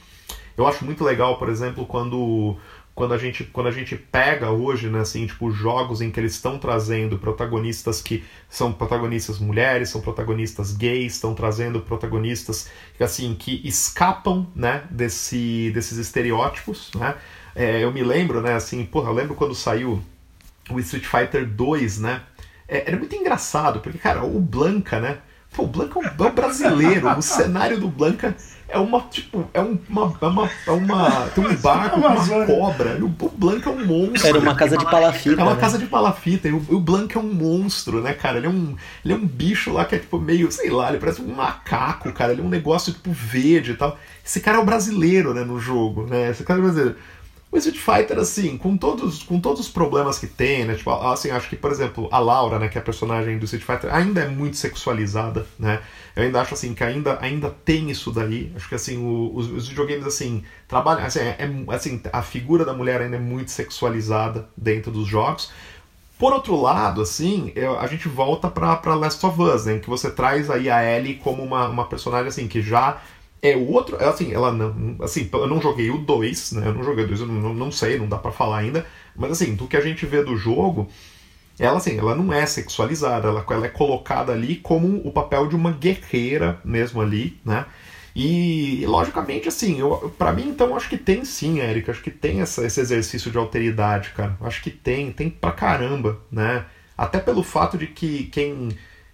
S2: Eu acho muito legal, por exemplo, quando quando a gente, quando a gente pega hoje, né, assim, tipo, jogos em que eles estão trazendo protagonistas que são protagonistas mulheres, são protagonistas gays, estão trazendo protagonistas assim que escapam, né, desse, desses estereótipos, né? É, eu me lembro, né, assim, porra, eu lembro quando saiu o Street Fighter 2, né? É, era muito engraçado, porque, cara, o Blanca, né? Pô, o Blanca é um, é brasileiro, o cenário do Blanca é uma, tipo, é uma. É uma, é uma tem um barco com uma cobra. O, o Blanca é um monstro.
S1: Era uma casa de palafita.
S2: É uma
S1: né?
S2: casa de palafita. E o, o Blanca é um monstro, né, cara? Ele é um, ele é um bicho lá que é, tipo, meio, sei lá, ele parece um macaco, cara. Ele é um negócio, tipo, verde e tal. Esse cara é o brasileiro, né, no jogo, né? Esse cara é o brasileiro. O Street Fighter, assim, com todos, com todos os problemas que tem, né? Tipo, assim, acho que, por exemplo, a Laura, né, que é a personagem do Street Fighter, ainda é muito sexualizada, né? Eu ainda acho, assim, que ainda, ainda tem isso daí. Acho que, assim, o, os, os, videogames, assim, trabalham... Assim, é, é, assim, a figura da mulher ainda é muito sexualizada dentro dos jogos. Por outro lado, assim, eu, a gente volta para Last of Us, né? Que você traz aí a Ellie como uma, uma personagem, assim, que já é outro, é assim, ela não, assim, eu não joguei o 2, né? Eu não joguei o 2, eu não, não sei, não dá para falar ainda, mas assim, do que a gente vê do jogo, ela assim, ela não é sexualizada, ela, ela é colocada ali como o papel de uma guerreira mesmo ali, né? E, logicamente, assim, eu, pra mim, então, acho que tem sim, Érica. Acho que tem essa, esse exercício de alteridade, cara. Acho que tem, tem pra caramba, né? Até pelo fato de que quem,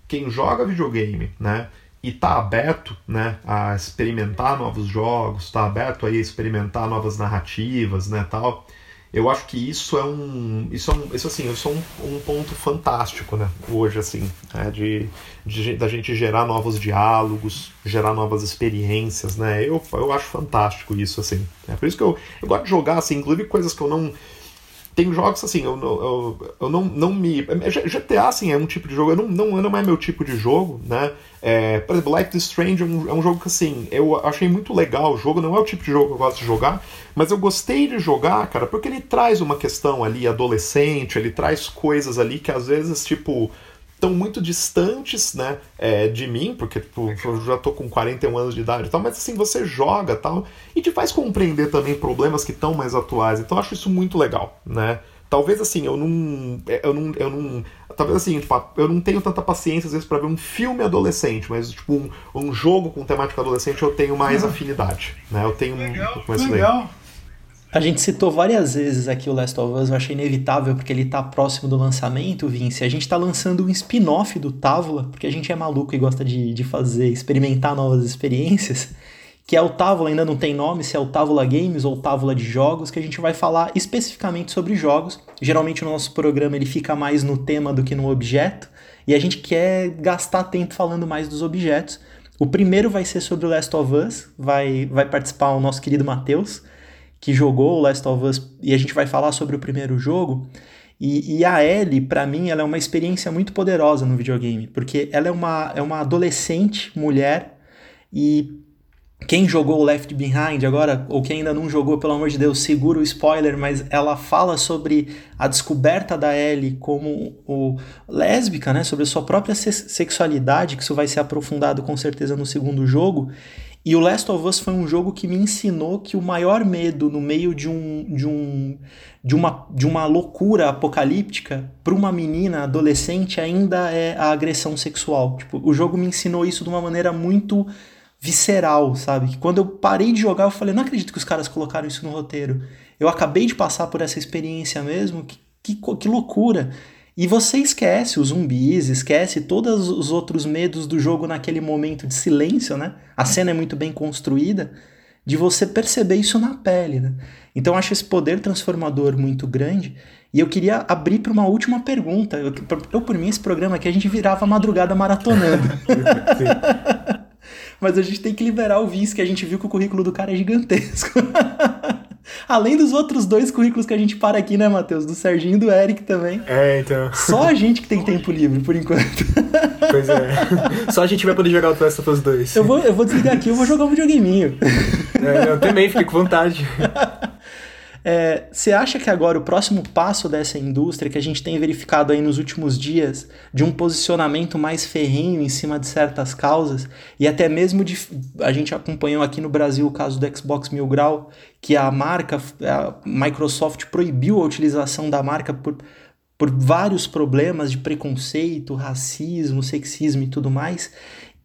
S2: quem joga videogame, né? E está aberto né, a experimentar novos jogos, está aberto a experimentar novas narrativas, né, tal. Eu acho que isso é um, isso é um, isso assim, isso é um, um ponto fantástico, né, hoje assim, né, de, de da gente gerar novos diálogos, gerar novas experiências, né. Eu, eu acho fantástico isso assim. É por isso que eu, eu gosto de jogar assim, inclusive coisas que eu não tem jogos assim, eu, eu, eu não, não me. GTA, assim, é um tipo de jogo, eu não, não, não é meu tipo de jogo, né? É, por exemplo, Life is Strange é um, é um, jogo que, assim, eu achei muito legal o jogo, não é o tipo de jogo que eu gosto de jogar, mas eu gostei de jogar, cara, porque ele traz uma questão ali adolescente, ele traz coisas ali que às vezes, tipo estão muito distantes, né, é, de mim, porque tipo, eu já tô com 41 anos de idade e tal, mas assim, você joga tal, e te faz compreender também problemas que estão mais atuais. Então eu acho isso muito legal, né? Talvez assim, eu não. Eu não. Eu não talvez assim, tipo, eu não tenho tanta paciência às vezes para ver um filme adolescente, mas tipo, um, um jogo com temática adolescente eu tenho mais afinidade, né? Eu tenho
S3: legal,
S2: um pouco mais
S3: legal.
S1: A gente citou várias vezes aqui o Last of Us, eu achei inevitável porque ele tá próximo do lançamento, Vince. A gente tá lançando um spin-off do Távola, porque a gente é maluco e gosta de, de fazer, experimentar novas experiências, que é o Távola, ainda não tem nome, se é o Távola Games ou Távola de Jogos, que a gente vai falar especificamente sobre jogos. Geralmente o nosso programa ele fica mais no tema do que no objeto, e a gente quer gastar tempo falando mais dos objetos. O primeiro vai ser sobre o Last of Us, vai, vai participar o nosso querido Matheus, que jogou o Last of Us e a gente vai falar sobre o primeiro jogo. E, e a Ellie, para mim, ela é uma experiência muito poderosa no videogame, porque ela é uma, é uma adolescente mulher e quem jogou Left Behind agora, ou quem ainda não jogou, pelo amor de Deus, segura o spoiler, mas ela fala sobre a descoberta da Ellie como o lésbica, né? Sobre a sua própria sexualidade, que isso vai ser aprofundado com certeza no segundo jogo. E o Last of Us foi um jogo que me ensinou que o maior medo no meio de um de um de uma, de uma loucura apocalíptica para uma menina adolescente ainda é a agressão sexual. Tipo, o jogo me ensinou isso de uma maneira muito visceral, sabe? Que quando eu parei de jogar, eu falei, não acredito que os caras colocaram isso no roteiro. Eu acabei de passar por essa experiência mesmo, que, que, que loucura. E você esquece os zumbis, esquece todos os outros medos do jogo naquele momento de silêncio, né? A cena é muito bem construída. de você perceber isso na pele, né? Então eu acho esse poder transformador muito grande. E eu queria abrir para uma última pergunta. Eu, eu, por mim, esse programa aqui a gente virava madrugada maratonando. *laughs* Mas a gente tem que liberar o vice, que a gente viu que o currículo do cara é gigantesco. *laughs* Além dos outros dois currículos que a gente para aqui, né, Matheus? Do Serginho e do Eric também.
S5: É, então.
S1: Só a gente que tem tempo livre, por enquanto. *laughs*
S5: Pois é. *laughs* Só a gente vai poder jogar o Last of dois.
S1: Eu vou, eu vou desligar aqui, eu vou jogar um videogameinho.
S5: É, eu também, fique com vontade.
S1: É, você acha que agora o próximo passo dessa indústria, que a gente tem verificado aí nos últimos dias, de um posicionamento mais ferrenho em cima de certas causas, e até mesmo de. A gente acompanhou aqui no Brasil o caso do Xbox Mil Grau, que a marca, a Microsoft proibiu a utilização da marca por, por vários problemas de preconceito, racismo, sexismo e tudo mais.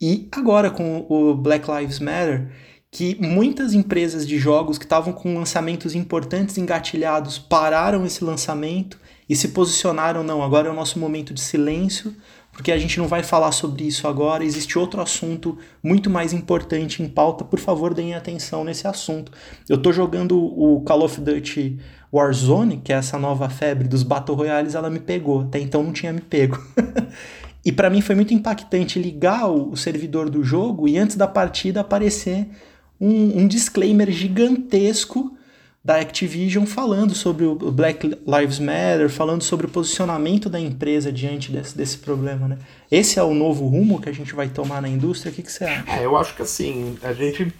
S1: E agora com o Black Lives Matter que muitas empresas de jogos que estavam com lançamentos importantes engatilhados pararam esse lançamento e se posicionaram, não, agora é o nosso momento de silêncio, porque a gente não vai falar sobre isso agora, existe outro assunto muito mais importante em pauta, por favor, deem atenção nesse assunto. Eu estou jogando o Call of Duty Warzone, que é essa nova febre dos Battle Royales, ela me pegou, até então não tinha me pego. *laughs* e para mim foi muito impactante ligar o servidor do jogo e antes da partida aparecer um, um disclaimer gigantesco da Activision falando sobre o Black Lives Matter, falando sobre o posicionamento da empresa diante desse, desse problema, né? Esse é o novo rumo que a gente vai tomar na indústria? O que, que você acha?
S2: É, eu acho que assim, a gente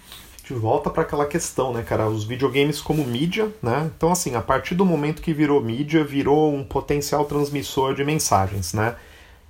S2: volta para aquela questão, né, cara? Os videogames como mídia, né? Então, assim, a partir do momento que virou mídia, virou um potencial transmissor de mensagens, né?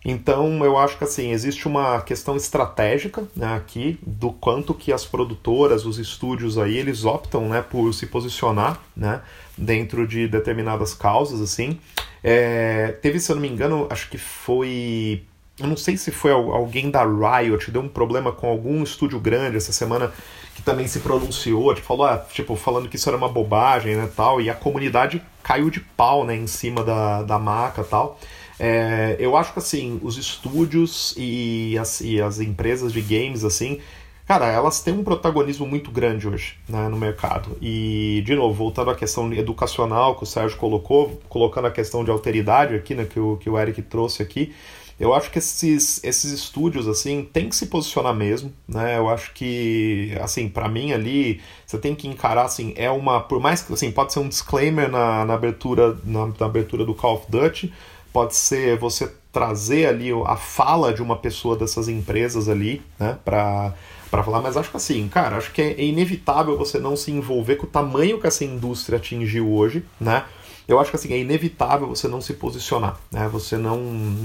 S2: Então eu acho que assim existe uma questão estratégica né, aqui do quanto que as produtoras, os estúdios aí eles optam né, por se posicionar né, dentro de determinadas causas assim. É, teve se eu não me engano acho que foi eu não sei se foi alguém da Riot deu um problema com algum estúdio grande essa semana que também se pronunciou, tipo, falou, ah, tipo, falando que isso era uma bobagem, né, tal, e a comunidade caiu de pau, né, em cima da, da maca, tal. É, eu acho que assim, os estúdios e as, e as empresas de games, assim, cara, elas têm um protagonismo muito grande hoje né, no mercado. E, de novo, voltando à questão educacional que o Sérgio colocou, colocando a questão de alteridade aqui, né, que o, que o Eric trouxe aqui, eu acho que esses, esses estúdios, assim, tem que se posicionar mesmo, né? Eu acho que, assim, para mim ali, você tem que encarar, assim, é uma... Por mais que, assim, pode ser um disclaimer na, na abertura, na, na abertura do Call of Duty, pode ser você trazer ali a fala de uma pessoa dessas empresas ali, né, para para falar, mas acho que assim, cara, acho que é inevitável você não se envolver com o tamanho que essa indústria atingiu hoje, né? Eu acho que assim, é inevitável você não se posicionar, né? Você não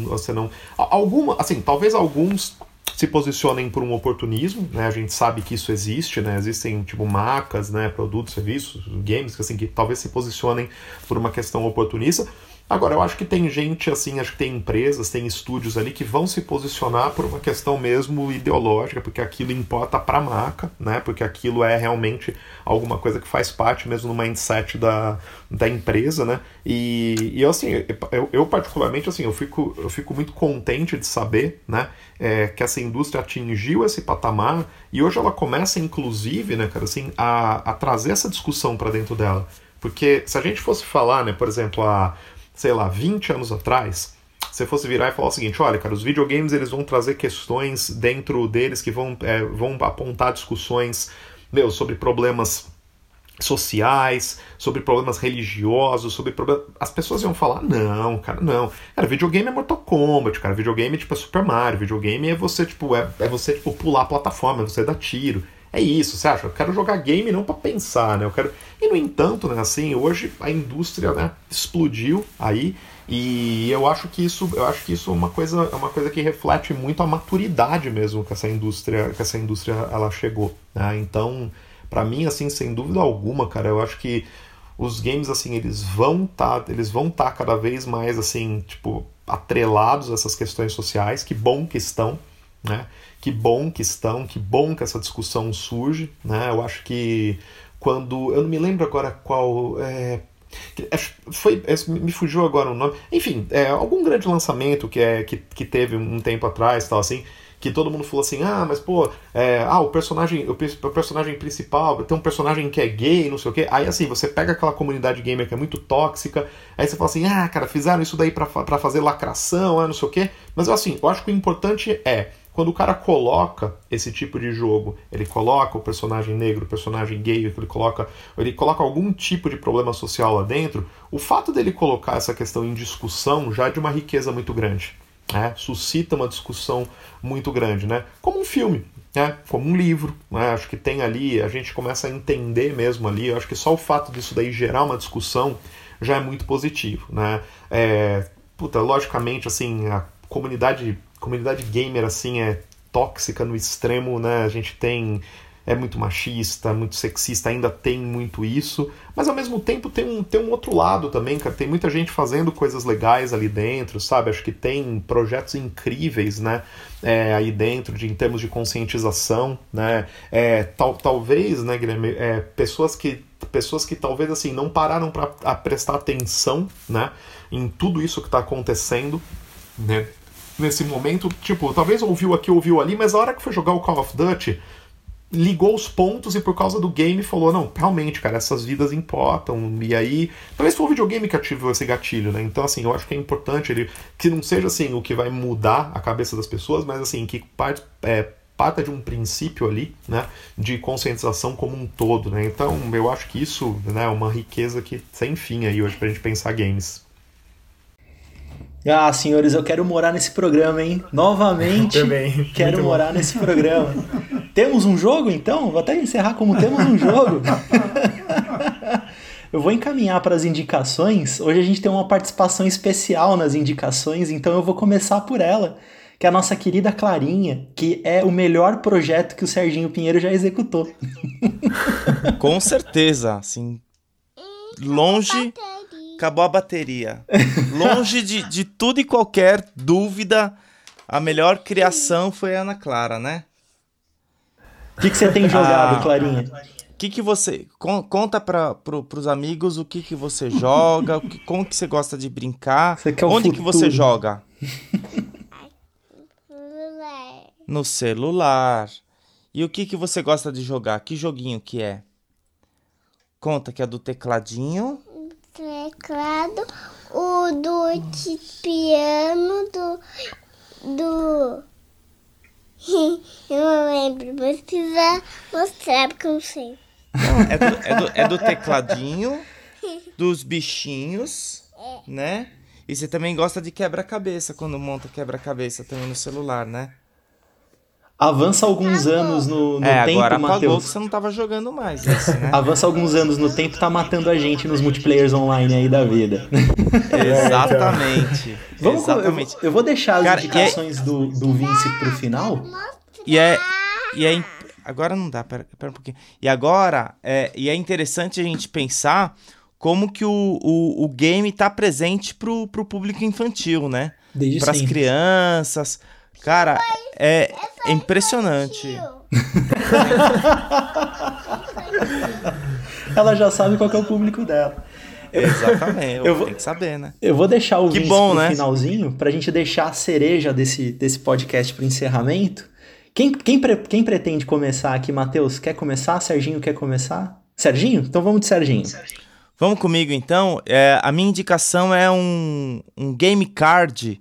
S2: você não alguma, assim, talvez alguns se posicionem por um oportunismo, né? A gente sabe que isso existe, né? Existem tipo marcas, né, produtos, serviços, games que assim que talvez se posicionem por uma questão oportunista. Agora, eu acho que tem gente, assim, acho que tem empresas, tem estúdios ali que vão se posicionar por uma questão mesmo ideológica, porque aquilo importa para a marca, né? Porque aquilo é realmente alguma coisa que faz parte mesmo do mindset da, da empresa, né? E, e assim, eu, eu, particularmente, assim, eu fico, eu fico muito contente de saber, né? É, que essa indústria atingiu esse patamar e hoje ela começa, inclusive, né, cara, assim, a, a trazer essa discussão para dentro dela. Porque se a gente fosse falar, né, por exemplo, a sei lá, 20 anos atrás, você fosse virar e falar o seguinte, olha, cara, os videogames eles vão trazer questões dentro deles que vão, é, vão apontar discussões, meu, sobre problemas sociais, sobre problemas religiosos, sobre problemas... As pessoas iam falar, não, cara, não. Cara, videogame é Mortal Kombat, cara, videogame tipo, é Super Mario, videogame é você, tipo, é, é você, tipo, pular a plataforma, é você dar tiro. É isso, você acha? Eu quero jogar game não para pensar, né? Eu quero. E no entanto, né, assim, hoje a indústria, né, explodiu aí e eu acho que isso, eu acho que isso é uma coisa, é uma coisa que reflete muito a maturidade mesmo que essa indústria, que essa indústria ela chegou, né? Então, para mim assim, sem dúvida alguma, cara, eu acho que os games assim, eles vão tá, eles vão estar tá cada vez mais assim, tipo, atrelados a essas questões sociais, que bom que estão, né? Que bom que estão, que bom que essa discussão surge, né? Eu acho que quando. Eu não me lembro agora qual. É, foi, me fugiu agora o nome. Enfim, é, algum grande lançamento que, é, que, que teve um tempo atrás, tal assim, que todo mundo falou assim, ah, mas pô, é, ah, o personagem, o, o, personagem principal tem um personagem que é gay, não sei o quê. Aí assim, você pega aquela comunidade gamer que é muito tóxica, aí você fala assim, ah, cara, fizeram isso daí para fazer lacração, ah, não sei o quê. Mas assim, eu acho que o importante é quando o cara coloca esse tipo de jogo, ele coloca o personagem negro, o personagem gay, ele coloca, ele coloca algum tipo de problema social lá dentro, o fato dele colocar essa questão em discussão já é de uma riqueza muito grande. Né? Suscita uma discussão muito grande, né? Como um filme, né? como um livro. Né? Acho que tem ali, a gente começa a entender mesmo ali. Eu acho que só o fato disso daí gerar uma discussão já é muito positivo. Né? É, puta, logicamente, assim, a comunidade comunidade gamer assim é tóxica no extremo, né? A gente tem é muito machista, muito sexista, ainda tem muito isso, mas ao mesmo tempo tem um, tem um outro lado também, cara. Tem muita gente fazendo coisas legais ali dentro, sabe? Acho que tem projetos incríveis, né? É, aí dentro, de, em termos de conscientização, né? É, tal, talvez, né, Guilherme, é, pessoas que pessoas que talvez assim não pararam para prestar atenção, né, em tudo isso que está acontecendo, né? Nesse momento, tipo, talvez ouviu aqui, ouviu ali, mas a hora que foi jogar o Call of Duty, ligou os pontos e por causa do game falou, não, realmente, cara, essas vidas importam. E aí, talvez foi o videogame que ativou esse gatilho, né? Então, assim, eu acho que é importante ele que não seja assim o que vai mudar a cabeça das pessoas, mas assim, que parte, é, parta de um princípio ali, né, de conscientização como um todo, né? Então, eu acho que isso, né, é uma riqueza que sem fim aí hoje pra gente pensar games.
S1: Ah, senhores, eu quero morar nesse programa, hein? Novamente, Também. *laughs* quero Muito morar bom. nesse programa. temos um jogo, então? Vou até encerrar como temos um jogo. *laughs* eu vou encaminhar para as indicações. Hoje a gente tem uma participação especial nas indicações, então eu vou começar por ela, que é a nossa querida Clarinha, que é o melhor projeto que o Serginho Pinheiro já executou.
S4: Com certeza, assim, longe acabou a bateria. *laughs* Longe de, de tudo e qualquer dúvida, a melhor criação foi a Ana Clara, né?
S1: O que, que você tem jogado, ah, Clarinha?
S4: O que, que você. conta para pro, os amigos o que, que você joga, o que, como que você gosta de brincar. Onde que você joga? no celular. E o que, que você gosta de jogar? Que joguinho que é? Conta que é do tecladinho
S6: teclado, o do de piano, do. do. *laughs* eu não lembro, mas precisa mostrar porque eu não sei.
S4: é, do, é, do, é do tecladinho, *laughs* dos bichinhos, é. né? E você também gosta de quebra-cabeça quando monta quebra-cabeça também no celular, né?
S1: Avança alguns anos no, no é, tempo, agora
S4: você não tava jogando mais esse, né? *laughs*
S1: Avança alguns anos no tempo, tá matando a gente nos multiplayers online aí da vida. *laughs*
S4: Exatamente.
S1: Vamos,
S4: Exatamente.
S1: Eu, eu, vou deixar as Cara, é indicações é... do, do Vince pro final.
S4: E é... E é agora não dá, pera, pera um pouquinho. E agora, é, e é interessante a gente pensar como que o, o, o game tá presente pro, pro público infantil, né? Para as crianças Cara, é, é impressionante. *laughs*
S1: Ela já sabe qual é o público dela.
S4: Exatamente, eu vou, tem que saber, né?
S1: Eu vou deixar o que bom, né? finalzinho pra gente deixar a cereja desse, desse podcast pro encerramento. Quem, quem, pre, quem pretende começar aqui, Matheus? Quer começar? Serginho quer começar? Serginho? Então vamos de Serginho.
S4: Vamos comigo então. É, a minha indicação é um, um game card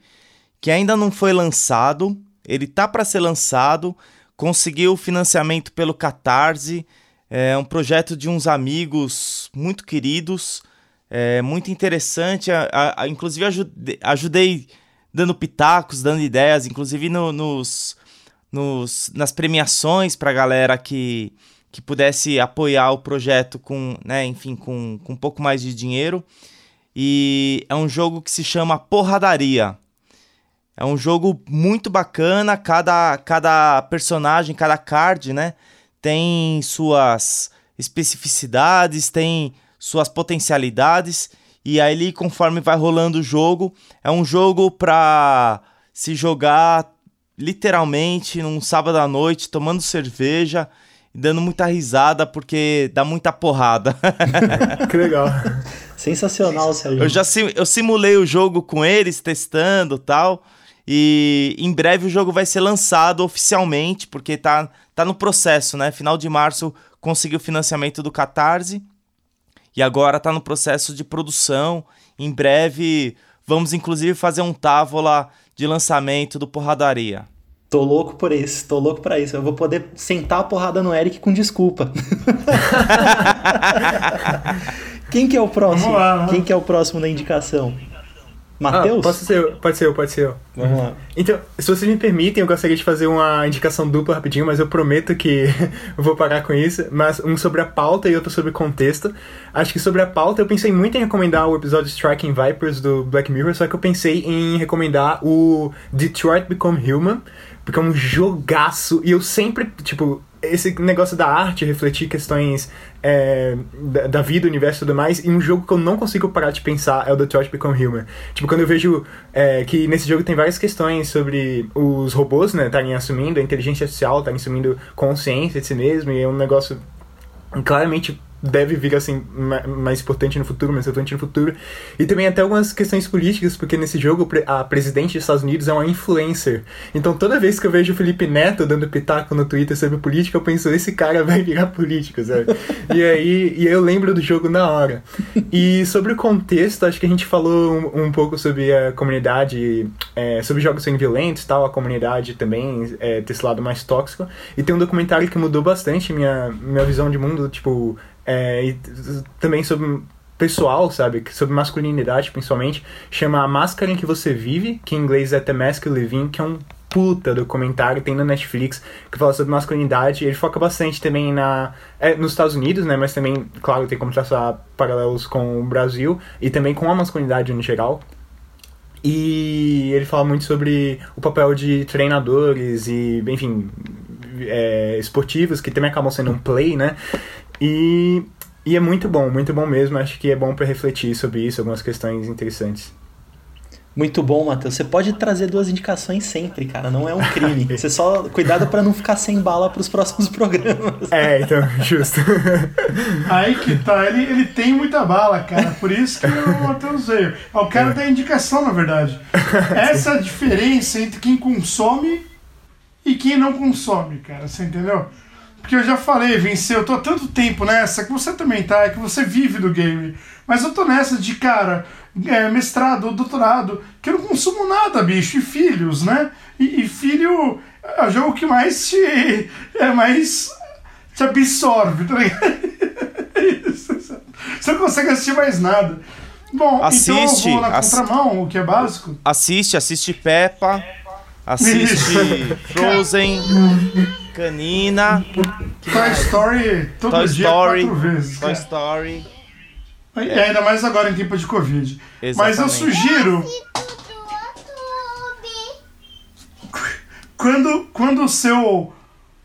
S4: que ainda não foi lançado, ele tá para ser lançado, conseguiu financiamento pelo Catarse, é um projeto de uns amigos muito queridos, é muito interessante, a, a, inclusive ajudei, ajudei, dando pitacos, dando ideias, inclusive no, nos, nos, nas premiações para a galera que, que pudesse apoiar o projeto com, né, enfim, com, com um pouco mais de dinheiro. E é um jogo que se chama Porradaria. É um jogo muito bacana, cada, cada personagem, cada card, né, tem suas especificidades, tem suas potencialidades, e aí conforme vai rolando o jogo, é um jogo para se jogar literalmente num sábado à noite, tomando cerveja e dando muita risada porque dá muita porrada. *laughs*
S1: que legal. Sensacional, Sérgio.
S4: Eu já sim, eu simulei o jogo com eles, testando tal. E em breve o jogo vai ser lançado oficialmente, porque tá, tá no processo, né? Final de março conseguiu o financiamento do Catarse e agora tá no processo de produção. Em breve vamos inclusive fazer um távola de lançamento do Porradaria.
S1: Tô louco por isso, tô louco pra isso. Eu vou poder sentar a porrada no Eric com desculpa. *laughs* Quem que é o próximo? Lá, Quem que é o próximo da indicação? Matheus?
S5: Ah, pode ser eu, pode ser eu, pode ser eu.
S1: Vamos lá.
S5: Então, se vocês me permitem, eu gostaria de fazer uma indicação dupla rapidinho, mas eu prometo que *laughs* vou parar com isso. Mas um sobre a pauta e outro sobre contexto. Acho que sobre a pauta eu pensei muito em recomendar o episódio Striking Vipers do Black Mirror, só que eu pensei em recomendar o Detroit Become Human, porque é um jogaço e eu sempre, tipo, esse negócio da arte, refletir questões é, da, da, vida, universo e tudo mais, e um jogo que eu não consigo parar de pensar é o Detroit Become Human. Tipo, quando eu vejo é, que nesse jogo tem várias questões sobre os robôs, né, estarem assumindo, a inteligência artificial estarem assumindo consciência de si mesmo, e é um negócio claramente deve vir assim mais importante no futuro, mais importante no futuro. E também até algumas questões políticas, porque nesse jogo a presidente dos Estados Unidos é uma influencer. Então toda vez que eu vejo o Felipe Neto dando pitaco no Twitter sobre política, eu penso, esse cara vai virar político, sabe? e aí e eu lembro do jogo na hora. E sobre o contexto, acho que a gente falou um, um pouco sobre a comunidade, é, sobre jogos sem violentos tal, a comunidade também é, ter esse lado mais tóxico. E tem um documentário que mudou bastante minha, minha visão de mundo, tipo, é, e também sobre pessoal, sabe? Sobre masculinidade, principalmente. Chama A Máscara em que Você Vive, que em inglês é The Mask You Live In, que é um puta documentário, tem na Netflix, que fala sobre masculinidade. Ele foca bastante também na, é, nos Estados Unidos, né? Mas também, claro, tem como traçar paralelos com o Brasil e também com a masculinidade no geral. E ele fala muito sobre o papel de treinadores e, enfim, é, esportivos, que também acabam sendo um play, né? E, e é muito bom, muito bom mesmo. Acho que é bom para refletir sobre isso, algumas questões interessantes.
S1: Muito bom, Matheus. Você pode trazer duas indicações sempre, cara. Não é um crime. Você só cuidado para não ficar sem bala para os próximos *laughs* programas.
S5: É, então, *laughs* justo.
S3: Aí que tá. Ele, ele tem muita bala, cara. Por isso que o Matheus veio. Eu quero é. dar indicação, na verdade. *laughs* Essa é a diferença entre quem consome e quem não consome, cara. Você entendeu? Porque eu já falei, Vinci, eu tô há tanto tempo nessa, que você também tá, é que você vive do game. Mas eu tô nessa de, cara, é, mestrado, doutorado, que eu não consumo nada, bicho, e filhos, né? E, e filho é o jogo que mais te. é mais. te absorve, tá ligado? *laughs* Você não consegue assistir mais nada. Bom, assiste, então eu vou na contramão, o que é básico.
S4: Assiste, assiste Peppa. Assiste Frozen, Canina.
S3: Toy Story todo Toy dia Story, quatro vezes.
S4: Toy Story.
S3: E ainda mais agora em tempo de Covid. Exatamente. Mas eu sugiro. Quando, quando o seu.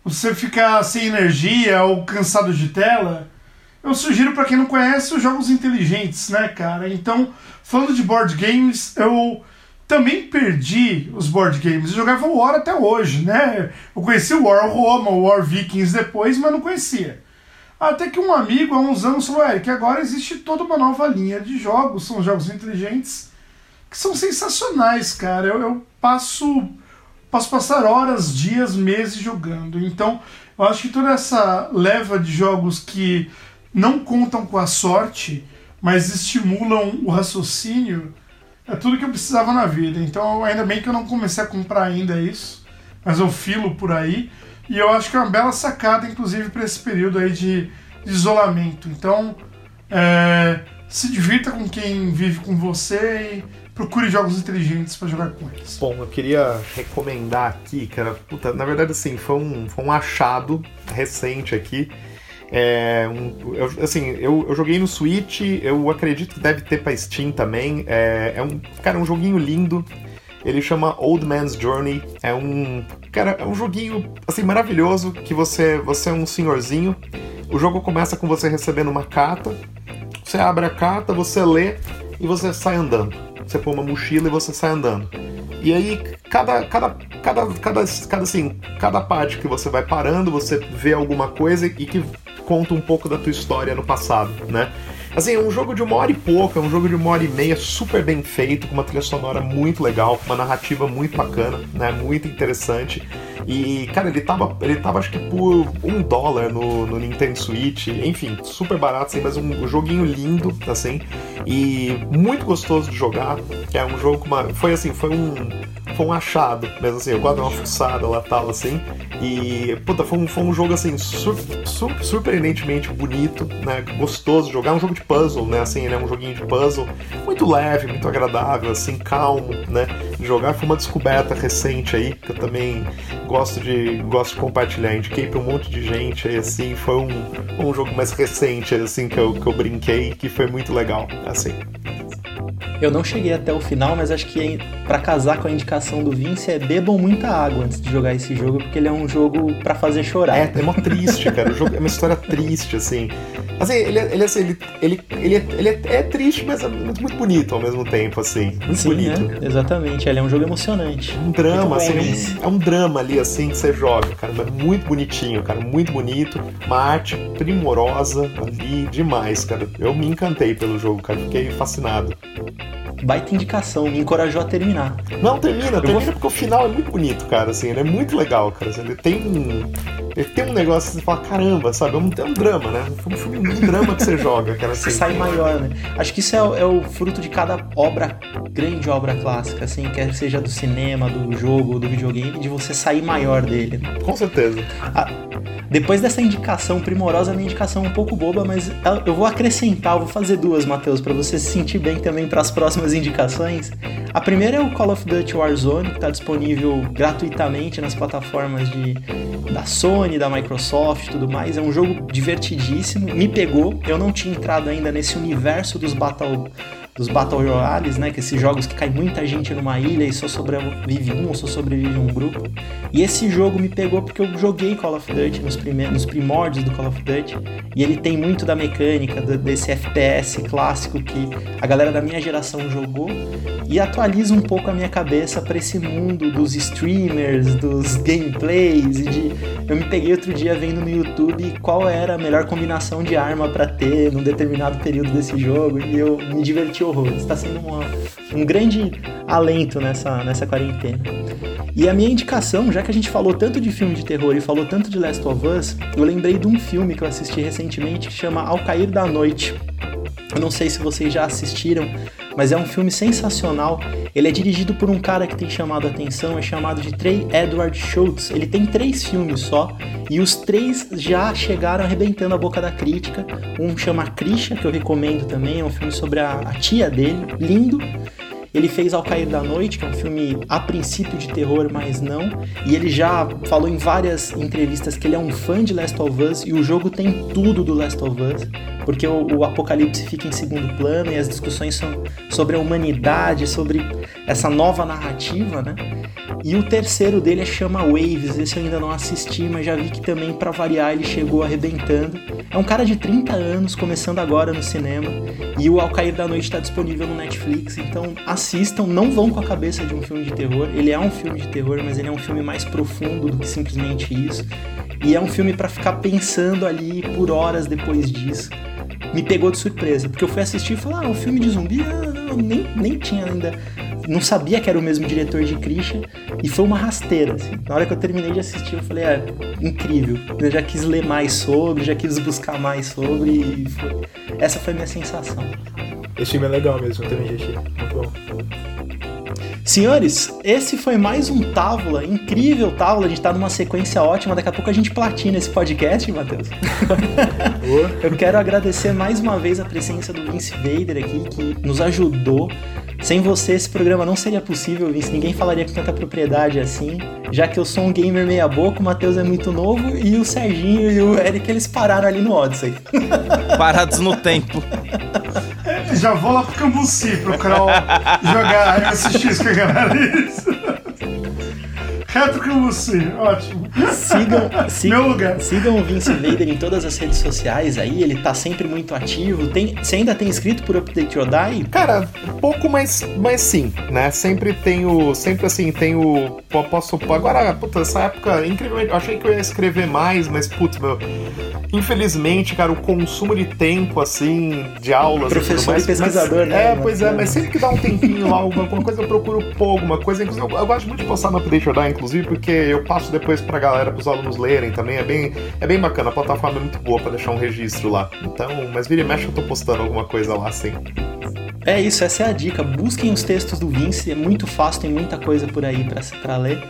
S3: Você ficar sem energia ou cansado de tela, eu sugiro para quem não conhece os jogos inteligentes, né, cara? Então, falando de board games, eu também perdi os board games. Eu jogava War até hoje, né? Eu conheci o War Roma, o War Vikings depois, mas não conhecia. Até que um amigo há uns anos falou: Eric, agora existe toda uma nova linha de jogos, são jogos inteligentes, que são sensacionais, cara. Eu, eu passo, posso passar horas, dias, meses jogando. Então, eu acho que toda essa leva de jogos que não contam com a sorte, mas estimulam o raciocínio é tudo que eu precisava na vida. Então, ainda bem que eu não comecei a comprar ainda isso, mas eu filo por aí. E eu acho que é uma bela sacada, inclusive, para esse período aí de, de isolamento. Então, é, se divirta com quem vive com você e procure jogos inteligentes para jogar com eles.
S2: Bom, eu queria recomendar aqui, cara. Puta, na verdade, assim, foi um, foi um achado recente aqui é, um, eu, assim, eu, eu, joguei no Switch, eu acredito que deve ter pra Steam também. É, é um, cara, um joguinho lindo. Ele chama Old Man's Journey. É um, cara, é um joguinho assim maravilhoso que você, você é um senhorzinho. O jogo começa com você recebendo uma carta. Você abre a carta, você lê e você sai andando. Você põe uma mochila e você sai andando. E aí, cada, cada, cada, cada, cada, assim, cada parte que você vai parando, você vê alguma coisa e que conta um pouco da tua história no passado, né? Assim, é um jogo de uma hora e pouco, é um jogo de uma hora e meia, super bem feito, com uma trilha sonora muito legal, uma narrativa muito bacana, né? Muito interessante. E, cara, ele tava, ele tava acho que por um dólar no, no Nintendo Switch, enfim, super barato, assim, mas um, joguinho lindo, assim, e muito gostoso de jogar. É um jogo com uma. Foi assim, foi um foi um achado, mesmo assim, eu gosto de uma fuçada lá tal, assim. E, puta, foi um, foi um jogo, assim, sur, sur, surpreendentemente bonito, né? Gostoso de jogar. É um jogo de puzzle, né? Assim, ele é um joguinho de puzzle muito leve, muito agradável, assim, calmo, né? De jogar. Foi uma descoberta recente aí, que eu também gosto de, gosto de compartilhar. Indiquei pra um monte de gente aí, assim. Foi um, um jogo mais recente, assim, que eu, que eu brinquei, que foi muito legal, assim.
S1: Eu não cheguei até o final, mas acho que para casar com a indicação do Vince é bebam muita água antes de jogar esse jogo, porque ele é um jogo para fazer chorar.
S2: É, é mó triste, cara. O jogo é uma história triste, assim. Assim, ele, ele, assim, ele, ele, ele, é, ele é, é, triste, mas é muito, muito, bonito ao mesmo tempo, assim. Muito
S1: Sim,
S2: bonito.
S1: É, exatamente. Ele é um jogo emocionante.
S2: Um drama, assim. É um, é um, drama ali, assim, que você joga, cara. Mas muito bonitinho, cara. Muito bonito. Uma arte primorosa ali, demais, cara. Eu me encantei pelo jogo, cara. Fiquei fascinado
S1: baita indicação, me encorajou a terminar.
S2: Não, termina, termina vou... porque o final é muito bonito, cara, assim, ele é muito legal, cara. Assim, ele tem um. Ele tem um negócio que você fala, caramba, sabe? É um, é um drama, né? É um filme, um drama que você *laughs* joga, cara. Assim.
S1: Você sai maior, né? Acho que isso é, é, o fruto de cada obra, grande obra clássica, assim, quer seja do cinema, do jogo, do videogame, de você sair maior dele. Né?
S2: Com certeza.
S1: Ah, depois dessa indicação primorosa, minha indicação é um pouco boba, mas eu vou acrescentar, eu vou fazer duas, Matheus, para você se sentir bem também para as próximas indicações. A primeira é o Call of Duty Warzone, que está disponível gratuitamente nas plataformas de, da Sony, da Microsoft e tudo mais. É um jogo divertidíssimo, me pegou. Eu não tinha entrado ainda nesse universo dos Battle dos Battle Royales, né? Que esses jogos que cai muita gente numa ilha e só sobrevive um só sobrevive um grupo. E esse jogo me pegou porque eu joguei Call of Duty nos, primeiros, nos primórdios do Call of Duty. E ele tem muito da mecânica, desse FPS clássico que a galera da minha geração jogou. E atualiza um pouco a minha cabeça para esse mundo dos streamers, dos gameplays. E de... Eu me peguei outro dia vendo no YouTube qual era a melhor combinação de arma para ter num determinado período desse jogo. E eu me diverti horrores. Está sendo uma, um grande alento nessa, nessa quarentena. E a minha indicação, já que a gente falou tanto de filme de terror e falou tanto de Last of Us, eu lembrei de um filme que eu assisti recentemente que chama Ao Cair da Noite. Eu não sei se vocês já assistiram, mas é um filme sensacional. Ele é dirigido por um cara que tem chamado a atenção, é chamado de Trey Edward Schultz. Ele tem três filmes só, e os três já chegaram arrebentando a boca da crítica. Um chama Krisha, que eu recomendo também, é um filme sobre a, a tia dele, lindo. Ele fez Ao Cair da Noite, que é um filme a princípio de terror, mas não. E ele já falou em várias entrevistas que ele é um fã de Last of Us e o jogo tem tudo do Last of Us, porque o, o apocalipse fica em segundo plano e as discussões são sobre a humanidade, sobre essa nova narrativa, né? E o terceiro dele é Chama Waves, esse eu ainda não assisti, mas já vi que também, para variar, ele chegou arrebentando. É um cara de 30 anos, começando agora no cinema, e o Ao Cair da Noite está disponível no Netflix, então assistam, não vão com a cabeça de um filme de terror. Ele é um filme de terror, mas ele é um filme mais profundo do que simplesmente isso. E é um filme para ficar pensando ali por horas depois disso. Me pegou de surpresa, porque eu fui assistir e falei, ah, um filme de zumbi? Ah, não, nem, nem tinha ainda não sabia que era o mesmo diretor de Christian e foi uma rasteira. Assim. Na hora que eu terminei de assistir, eu falei, é, incrível. Eu já quis ler mais sobre, já quis buscar mais sobre e foi... essa foi a minha sensação.
S5: Esse filme é legal mesmo, eu também já achei. Muito bom.
S1: Senhores, esse foi mais um Távola, incrível Távola, a gente tá numa sequência ótima, daqui a pouco a gente platina esse podcast, Matheus. *laughs* Eu quero agradecer mais uma vez a presença do Vince Vader aqui, que nos ajudou sem você, esse programa não seria possível, Vince. Ninguém falaria com tanta propriedade assim. Já que eu sou um gamer meia-boca, o Matheus é muito novo e o Serginho e o Eric eles pararam ali no Odyssey. *laughs*
S4: Parados no tempo.
S3: Já vou lá pro Cambuci procurar jogar SX com a galera. Reto com você, ótimo.
S1: Sigam, sigam, Meu lugar. sigam o Vince Vader em todas as redes sociais aí, ele tá sempre muito ativo. Tem, você ainda tem inscrito por Update or Die?
S2: Cara, pouco, mas, mas sim, né? Sempre tenho, sempre assim, tenho, posso, agora, puta, essa época, incrivelmente, eu achei que eu ia escrever mais, mas, putz, meu, infelizmente, cara, o consumo de tempo, assim, de aulas.
S1: Professor e, mais, e pesquisador,
S2: mas,
S1: né?
S2: É, pois é, mas sempre que dá um tempinho lá, alguma, coisa eu procuro pôr alguma coisa. Eu, eu, gosto muito de postar no Update or Die, inclusive, porque eu passo depois pra galera, pros alunos lerem também. É bem, é bem bacana, a plataforma é muito boa pra deixar um registro lá. Então, mas vira e mexe eu tô postando alguma coisa lá, sim.
S1: É isso, essa é a dica. Busquem os textos do Vince, é muito fácil, tem muita coisa por aí para ler.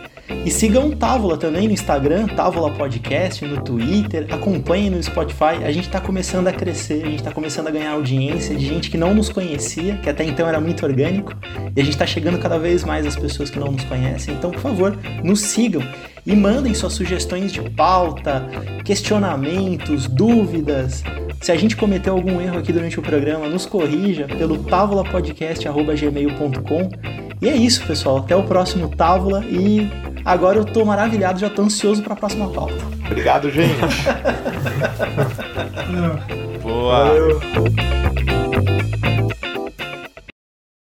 S1: E sigam o Távola também no Instagram, Távola Podcast, no Twitter, acompanhem no Spotify. A gente está começando a crescer, a gente está começando a ganhar audiência de gente que não nos conhecia, que até então era muito orgânico, e a gente está chegando cada vez mais às pessoas que não nos conhecem. Então, por favor, nos sigam e mandem suas sugestões de pauta, questionamentos, dúvidas. Se a gente cometeu algum erro aqui durante o programa, nos corrija pelo tavolapodcast.gmail.com. E é isso, pessoal. Até o próximo Távola e agora eu tô maravilhado, já tô ansioso para a próxima pauta.
S2: Obrigado, gente. *laughs*
S4: Boa. Valeu.